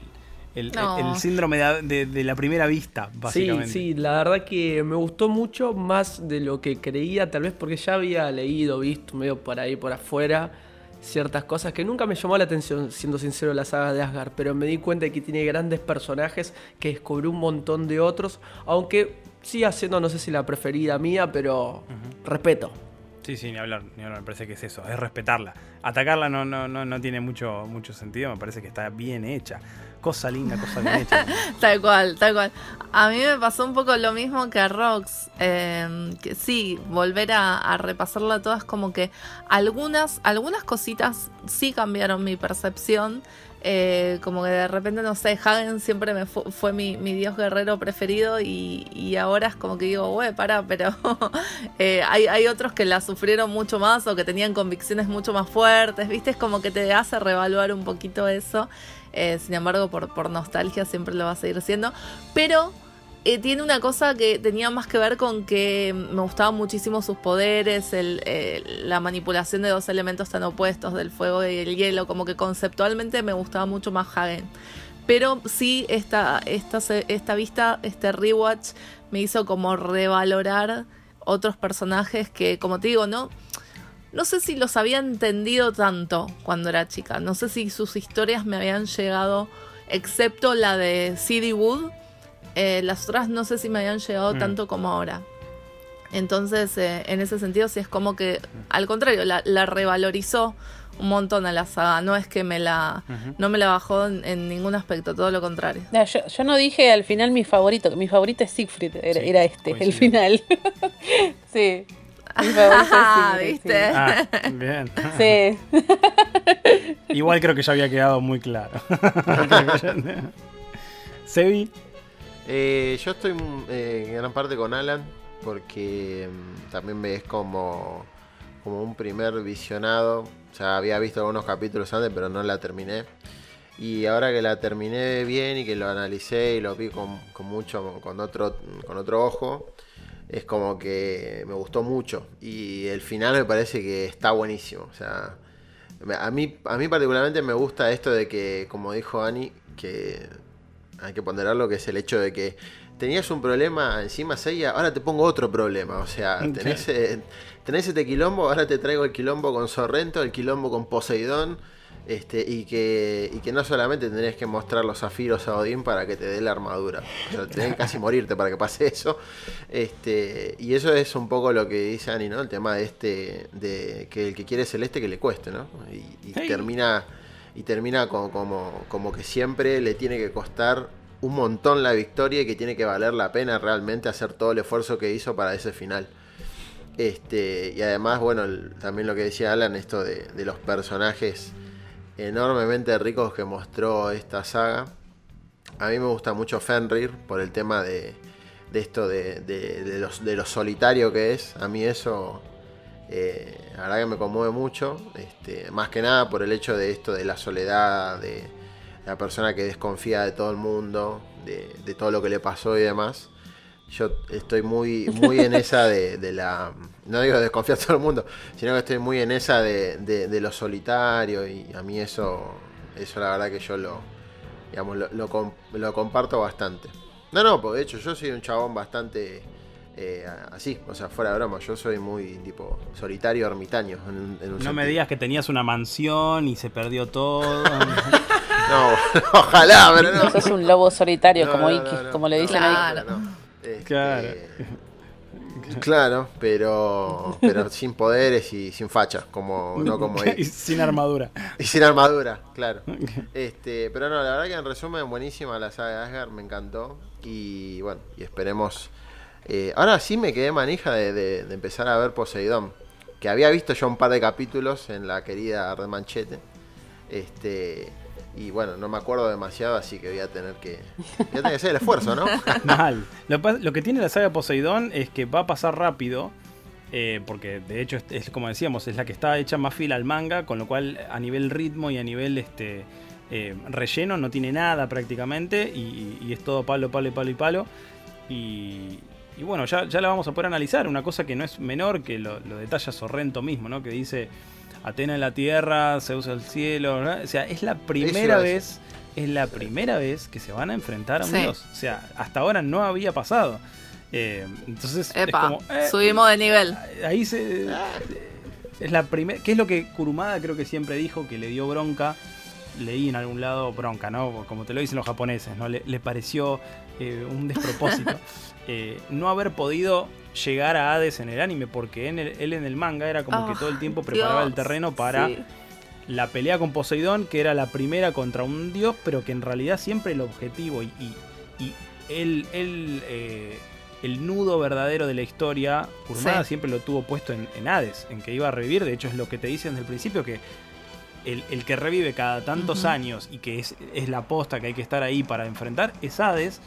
el, No. el- el síndrome de, de- de la primera vista, Sí, básicamente. sí, la verdad que me gustó mucho más de lo que creía, tal vez porque ya había leído, visto medio por ahí, por afuera, ciertas cosas que nunca me llamó la atención, siendo sincero, la saga de Asgard, pero me di cuenta de que tiene grandes personajes, que descubrí un montón de otros, aunque siga siendo, no sé si la preferida mía, pero respeto. Sí, sí, ni hablar, ni hablar, me parece que es eso, es respetarla. Atacarla no, no, no, no tiene mucho, mucho sentido, me parece que está bien hecha. Cosa linda, cosa bien hecha. (laughs) Tal cual, tal cual. A mí me pasó un poco lo mismo que a Rox. que sí, volver a, a repasarla todas, como que algunas, algunas cositas sí cambiaron mi percepción. eh, como que de repente, no sé, Hagen siempre me fu- fue mi, dios guerrero preferido y, ahora es como que digo, güey, para, pero (laughs) eh, hay, hay otros que la sufrieron mucho más o que tenían convicciones mucho más fuertes, ¿viste? Es como que te hace reevaluar un poquito eso. Eh, sin embargo, por, por nostalgia siempre lo va a seguir siendo. Pero eh, tiene una cosa que tenía más que ver con que me gustaban muchísimo sus poderes, eh, la manipulación de dos elementos tan opuestos, del fuego y el hielo. Como que conceptualmente me gustaba mucho más Hagen. Pero sí, esta, esta, esta vista, este rewatch, me hizo como revalorar otros personajes que, como te digo, no, no sé si los había entendido tanto cuando era chica. No sé si sus historias me habían llegado, excepto la de C.D. Wood. eh, las otras no sé si me habían llegado Mm. tanto como ahora. Entonces, eh, en ese sentido, sí es como que, al contrario, la, la revalorizó un montón a la saga. No es que me la, no me la bajó en, en ningún aspecto, todo lo contrario. No, yo, yo no dije al final mi favorito, que mi favorito es Siegfried, era, Sí, era este, el final. (laughs) sí. (laughs) Mi favorito Ah, es ¿viste? Ah, bien. Sí. (laughs) Igual creo que ya había quedado muy claro. (laughs) Sebi, Eh, yo estoy eh, en gran parte con Alan porque mm, también ves como como un primer visionado. O sea, había visto algunos capítulos antes, pero no la terminé. Y ahora que la terminé bien y que lo analicé y lo vi con, con mucho, con otro, con otro ojo, es como que me gustó mucho. Y el final me parece que está buenísimo. O sea, a mí, a mí particularmente me gusta esto de que, como dijo Ani, que hay que ponderarlo, que es el hecho de que tenías un problema encima, Seiya, ahora te pongo otro problema. O sea, (laughs) tenés, eh, tenés este quilombo, ahora te traigo el quilombo con Sorrento, el quilombo con Poseidón. Este, y, que, y que no solamente tenés que mostrar los zafiros a Odín para que te dé la armadura. O sea, tenés que casi (laughs) morirte para que pase eso. Este, y eso es un poco lo que dice Ani, ¿no? El tema de este, de que el que quiere celeste que le cueste, ¿no? Y, termina, y termina como, como, como que siempre le tiene que costar un montón la victoria y que tiene que valer la pena realmente hacer todo el esfuerzo que hizo para ese final. Este, y además, bueno, el- también lo que decía Alan, esto de, de los personajes enormemente ricos que mostró esta saga. A mí me gusta mucho Fenrir por el tema de, de esto de, de- de los, de lo solitario que es. A mí eso, eh, la verdad que me conmueve mucho. Este, más que nada por el hecho de esto de la soledad, de la persona que desconfía de todo el mundo, de, todo lo que le pasó y demás. Yo estoy muy, muy en (laughs) esa de la. No digo de desconfiar de todo el mundo, sino que estoy muy en esa de, de- de lo solitario. Y a mí eso. Eso la verdad que yo lo. Digamos, lo, lo com- lo comparto bastante. No, no, porque de hecho yo soy un chabón bastante. eh, así, o sea, fuera de broma. Yo soy muy tipo solitario, ermitaño. En, un- en un No me digas que tenías una mansión y se perdió todo. (laughs) No, (laughs) ojalá, pero no. No sos un lobo solitario, No, como, no, Iki, no, no. como le dicen Claro. ahí. no. Este, (laughs) Claro. Pero pero sin poderes y sin facha, como no como Y sin armadura. (laughs) Y sin armadura, claro. Este, pero no, la verdad que en resumen buenísima la saga de Asgard, me encantó y bueno, y esperemos eh, ahora sí me quedé manija de, de- de empezar a ver Poseidón, que había visto ya un par de capítulos en la querida Red Manchete. Este, y bueno, no me acuerdo demasiado, así que voy a tener que voy a tener que hacer el esfuerzo, ¿no? (laughs) Mal. Lo, que tiene la saga Poseidón es que va a pasar rápido. eh, porque de hecho es, como decíamos, es la que está hecha más fila al manga, con lo cual a nivel ritmo y a nivel este eh, relleno no tiene nada prácticamente. Y, y es todo palo, palo y palo y palo. Y, y bueno, ya, ya la vamos a poder analizar. Una cosa que no es menor que lo detalla Sorrento mismo, ¿no? Que dice Atena en la tierra, Zeus el cielo. ¿no? O sea, es la primera vez. Es la primera vez que se van a enfrentar a un Sí. dios. O sea, hasta ahora no había pasado. Eh, entonces es como. eh, subimos de nivel. Ahí se. Es la primera. ¿Qué es lo que Kurumada creo que siempre dijo que le dio bronca? Leí en algún lado bronca, ¿no? Como te lo dicen los japoneses, ¿no? Le, le pareció eh, un despropósito. (laughs) Eh, no haber podido llegar a Hades en el anime, porque en el- él en el manga era como que Ah, todo el tiempo (laughs) preparaba el terreno para sí. la pelea con Poseidón, que era la primera contra un dios, pero que en realidad siempre el objetivo y, y, y el, el, eh, el nudo verdadero de la historia, Kurumada Sí. siempre lo tuvo puesto en, en Hades, en que iba a revivir. De hecho, es lo que te dicen desde el principio, que el, el que revive cada tantos años y que es, es la posta que hay que estar ahí para enfrentar, es Hades.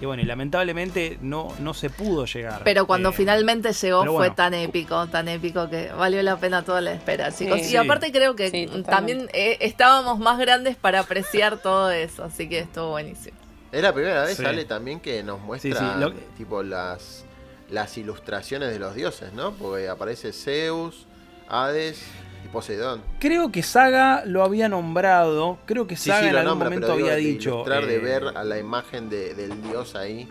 Y bueno, y lamentablemente no, no se pudo llegar. Pero cuando Eh, finalmente llegó fue bueno. tan épico, tan épico que valió la pena toda la espera, chicos. Sí. Y aparte creo que Sí, también eh, estábamos más grandes para apreciar todo eso, así que estuvo buenísimo. Es la primera vez, Sí. sale también que nos muestra Sí, sí, lo- tipo las, las ilustraciones de los dioses, ¿no? Porque aparece Zeus, Hades y Poseidón. Creo que Saga lo había nombrado. Creo que Sí, Saga sí, en lo algún nombra, momento pero digo, había de dicho. de eh, ver a la imagen de- del dios ahí.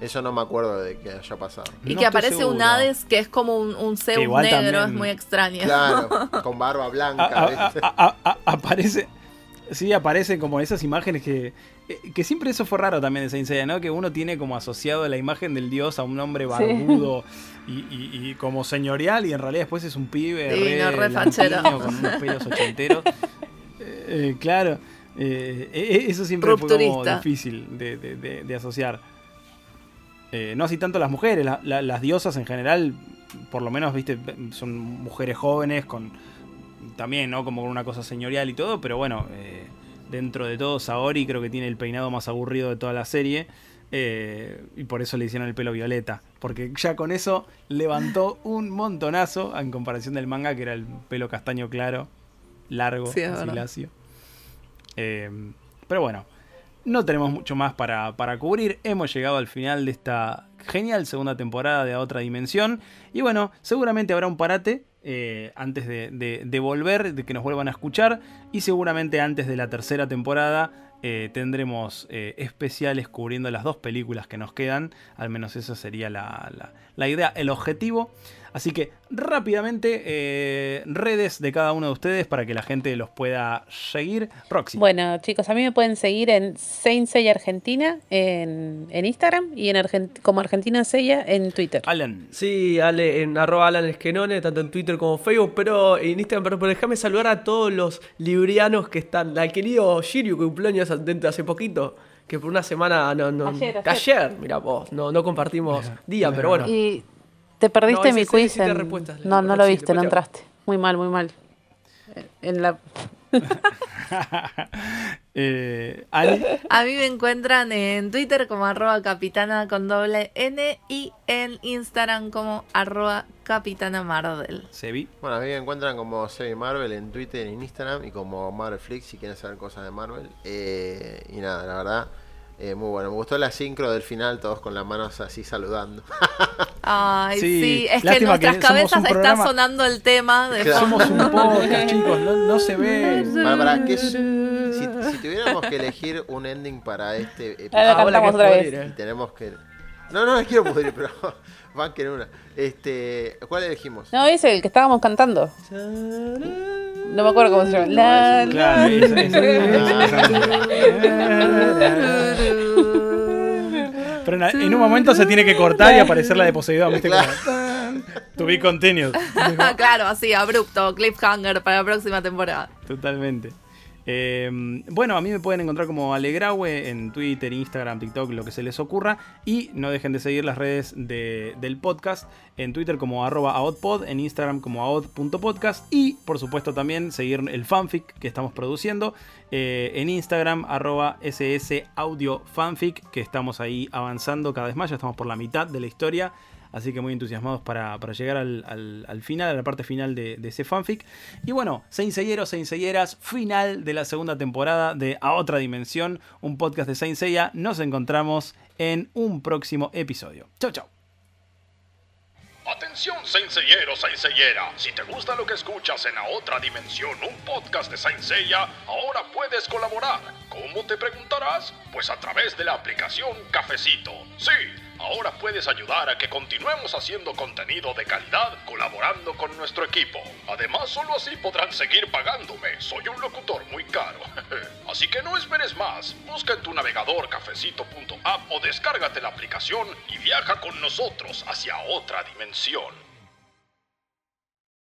Eso no me acuerdo de que haya pasado. Y no que aparece un. Hades que es como un, un Zeus negro, también- es muy extraño. Claro, (laughs) con barba a- blanca. a- a- a- aparece. Sí, aparecen como esas imágenes que. eh, Que siempre eso fue raro también de Saint Seiya, ¿no? Que uno tiene como asociado la imagen del dios a un hombre barbudo (laughs) y, y- y como señorial, y en realidad después es un pibe Divino, re lampiño, fachero. con unos pelos ochenteros. (laughs) Eh, claro. Eh, eh, eso siempre fue como difícil de, de- de- de asociar. Eh, no así tanto las mujeres, la- la- las diosas en general, por lo menos, viste, son mujeres jóvenes con también, ¿no? Como con una cosa señorial y todo, pero bueno, dentro de todo, Saori creo que tiene el peinado más aburrido de toda la serie. Eh, y por eso le hicieron el pelo violeta. Porque ya con eso levantó un montonazo en comparación del manga, que era el pelo castaño claro, largo, Sí, así lacio. Eh, pero bueno, no tenemos mucho más para, para cubrir. Hemos llegado al final de esta genial segunda temporada de A Otra Dimensión. Y bueno, seguramente habrá un parate eh, antes de, de- de volver, de que nos vuelvan a escuchar. Y seguramente antes de la tercera temporada eh, tendremos eh, especiales cubriendo las dos películas que nos quedan. Al menos esa sería la, la- la idea, el objetivo. Así que rápidamente, eh, redes de cada uno de ustedes para que la gente los pueda seguir. Roxy. Bueno, chicos, a mí me pueden seguir en Saint Seiya Argentina en, en Instagram y en Argent- como Argentina Seiya en Twitter. Alan. Sí, Ale, en arroba Alan Esquenone, tanto en Twitter como en Facebook, pero en Instagram, pero, pero déjame saludar a todos los librianos que están. Al querido Shiryu, que cumplió años dentro hace poquito, que por una semana no, no, Ayer, que ayer. ayer, mira vos, no, no compartimos día, pero bueno. Y te perdiste No, mi quiz. en- No, no lo viste, no entraste. Muy mal, muy mal. En la... (laughs) Eh, Ali. A mí me encuentran en Twitter como arroba capitana con doble N y en Instagram como arroba capitana Marvel. Sebi. Bueno, a mí me encuentran como Sebi Marvel en Twitter y en Instagram y como Marvelflix si quieren saber cosas de Marvel. Eh, y nada, la verdad, eh, muy bueno. Me gustó la sincro del final, todos con las manos así saludando. (laughs) Ay, Sí, sí, es que en que nuestras cabezas está programa- sonando el tema de Claro. Somos un podcast, chicos, no, no se ve. para, para, ¿qué es- si, si tuviéramos que elegir un ending para este Ahora Ah, que y tenemos que... No, no, quiero pudrir, pero van que en una. Este, ¿Cuál elegimos? No, es el que estábamos cantando. No me acuerdo cómo se llama. La, la- Claro, esa- esa- Pero en, en un momento se tiene que cortar y aparecer la de Poseidón, ¿viste? Claro. Como, to be continued. (laughs) claro, así, abrupto, cliffhanger para la próxima temporada. Totalmente. Eh, bueno, a mí me pueden encontrar como Alegraue en Twitter, Instagram, TikTok, lo que se les ocurra. Y no dejen de seguir las redes de- del podcast en Twitter como arroba aodpod, en Instagram como aod.podcast. Y por supuesto también seguir el fanfic que estamos produciendo eh, en Instagram arroba ss que estamos ahí avanzando cada vez más. Ya estamos por la mitad de la historia. Así que muy entusiasmados para, para llegar al, al- al final, a la parte final de, de ese fanfic. Y bueno, Seinseyeros, Seinseyeras, final de la segunda temporada de A Otra Dimensión, un podcast de Saint Seiya. Nos encontramos en un próximo episodio. Chau, chau. Atención, Senseiero, Senseiera. Si te gusta lo que escuchas en A Otra Dimensión, un podcast de Saint Seiya, ahora puedes colaborar. ¿Cómo te preguntarás? Pues a través de la aplicación Cafecito. Sí, ahora puedes ayudar a que continuemos haciendo contenido de calidad colaborando con nuestro equipo. Además, solo así podrán seguir pagándome. Soy un locutor muy caro. (laughs) así que no esperes más. Busca en tu navegador cafecito.app o descárgate la aplicación y viaja con nosotros hacia otra dimensión.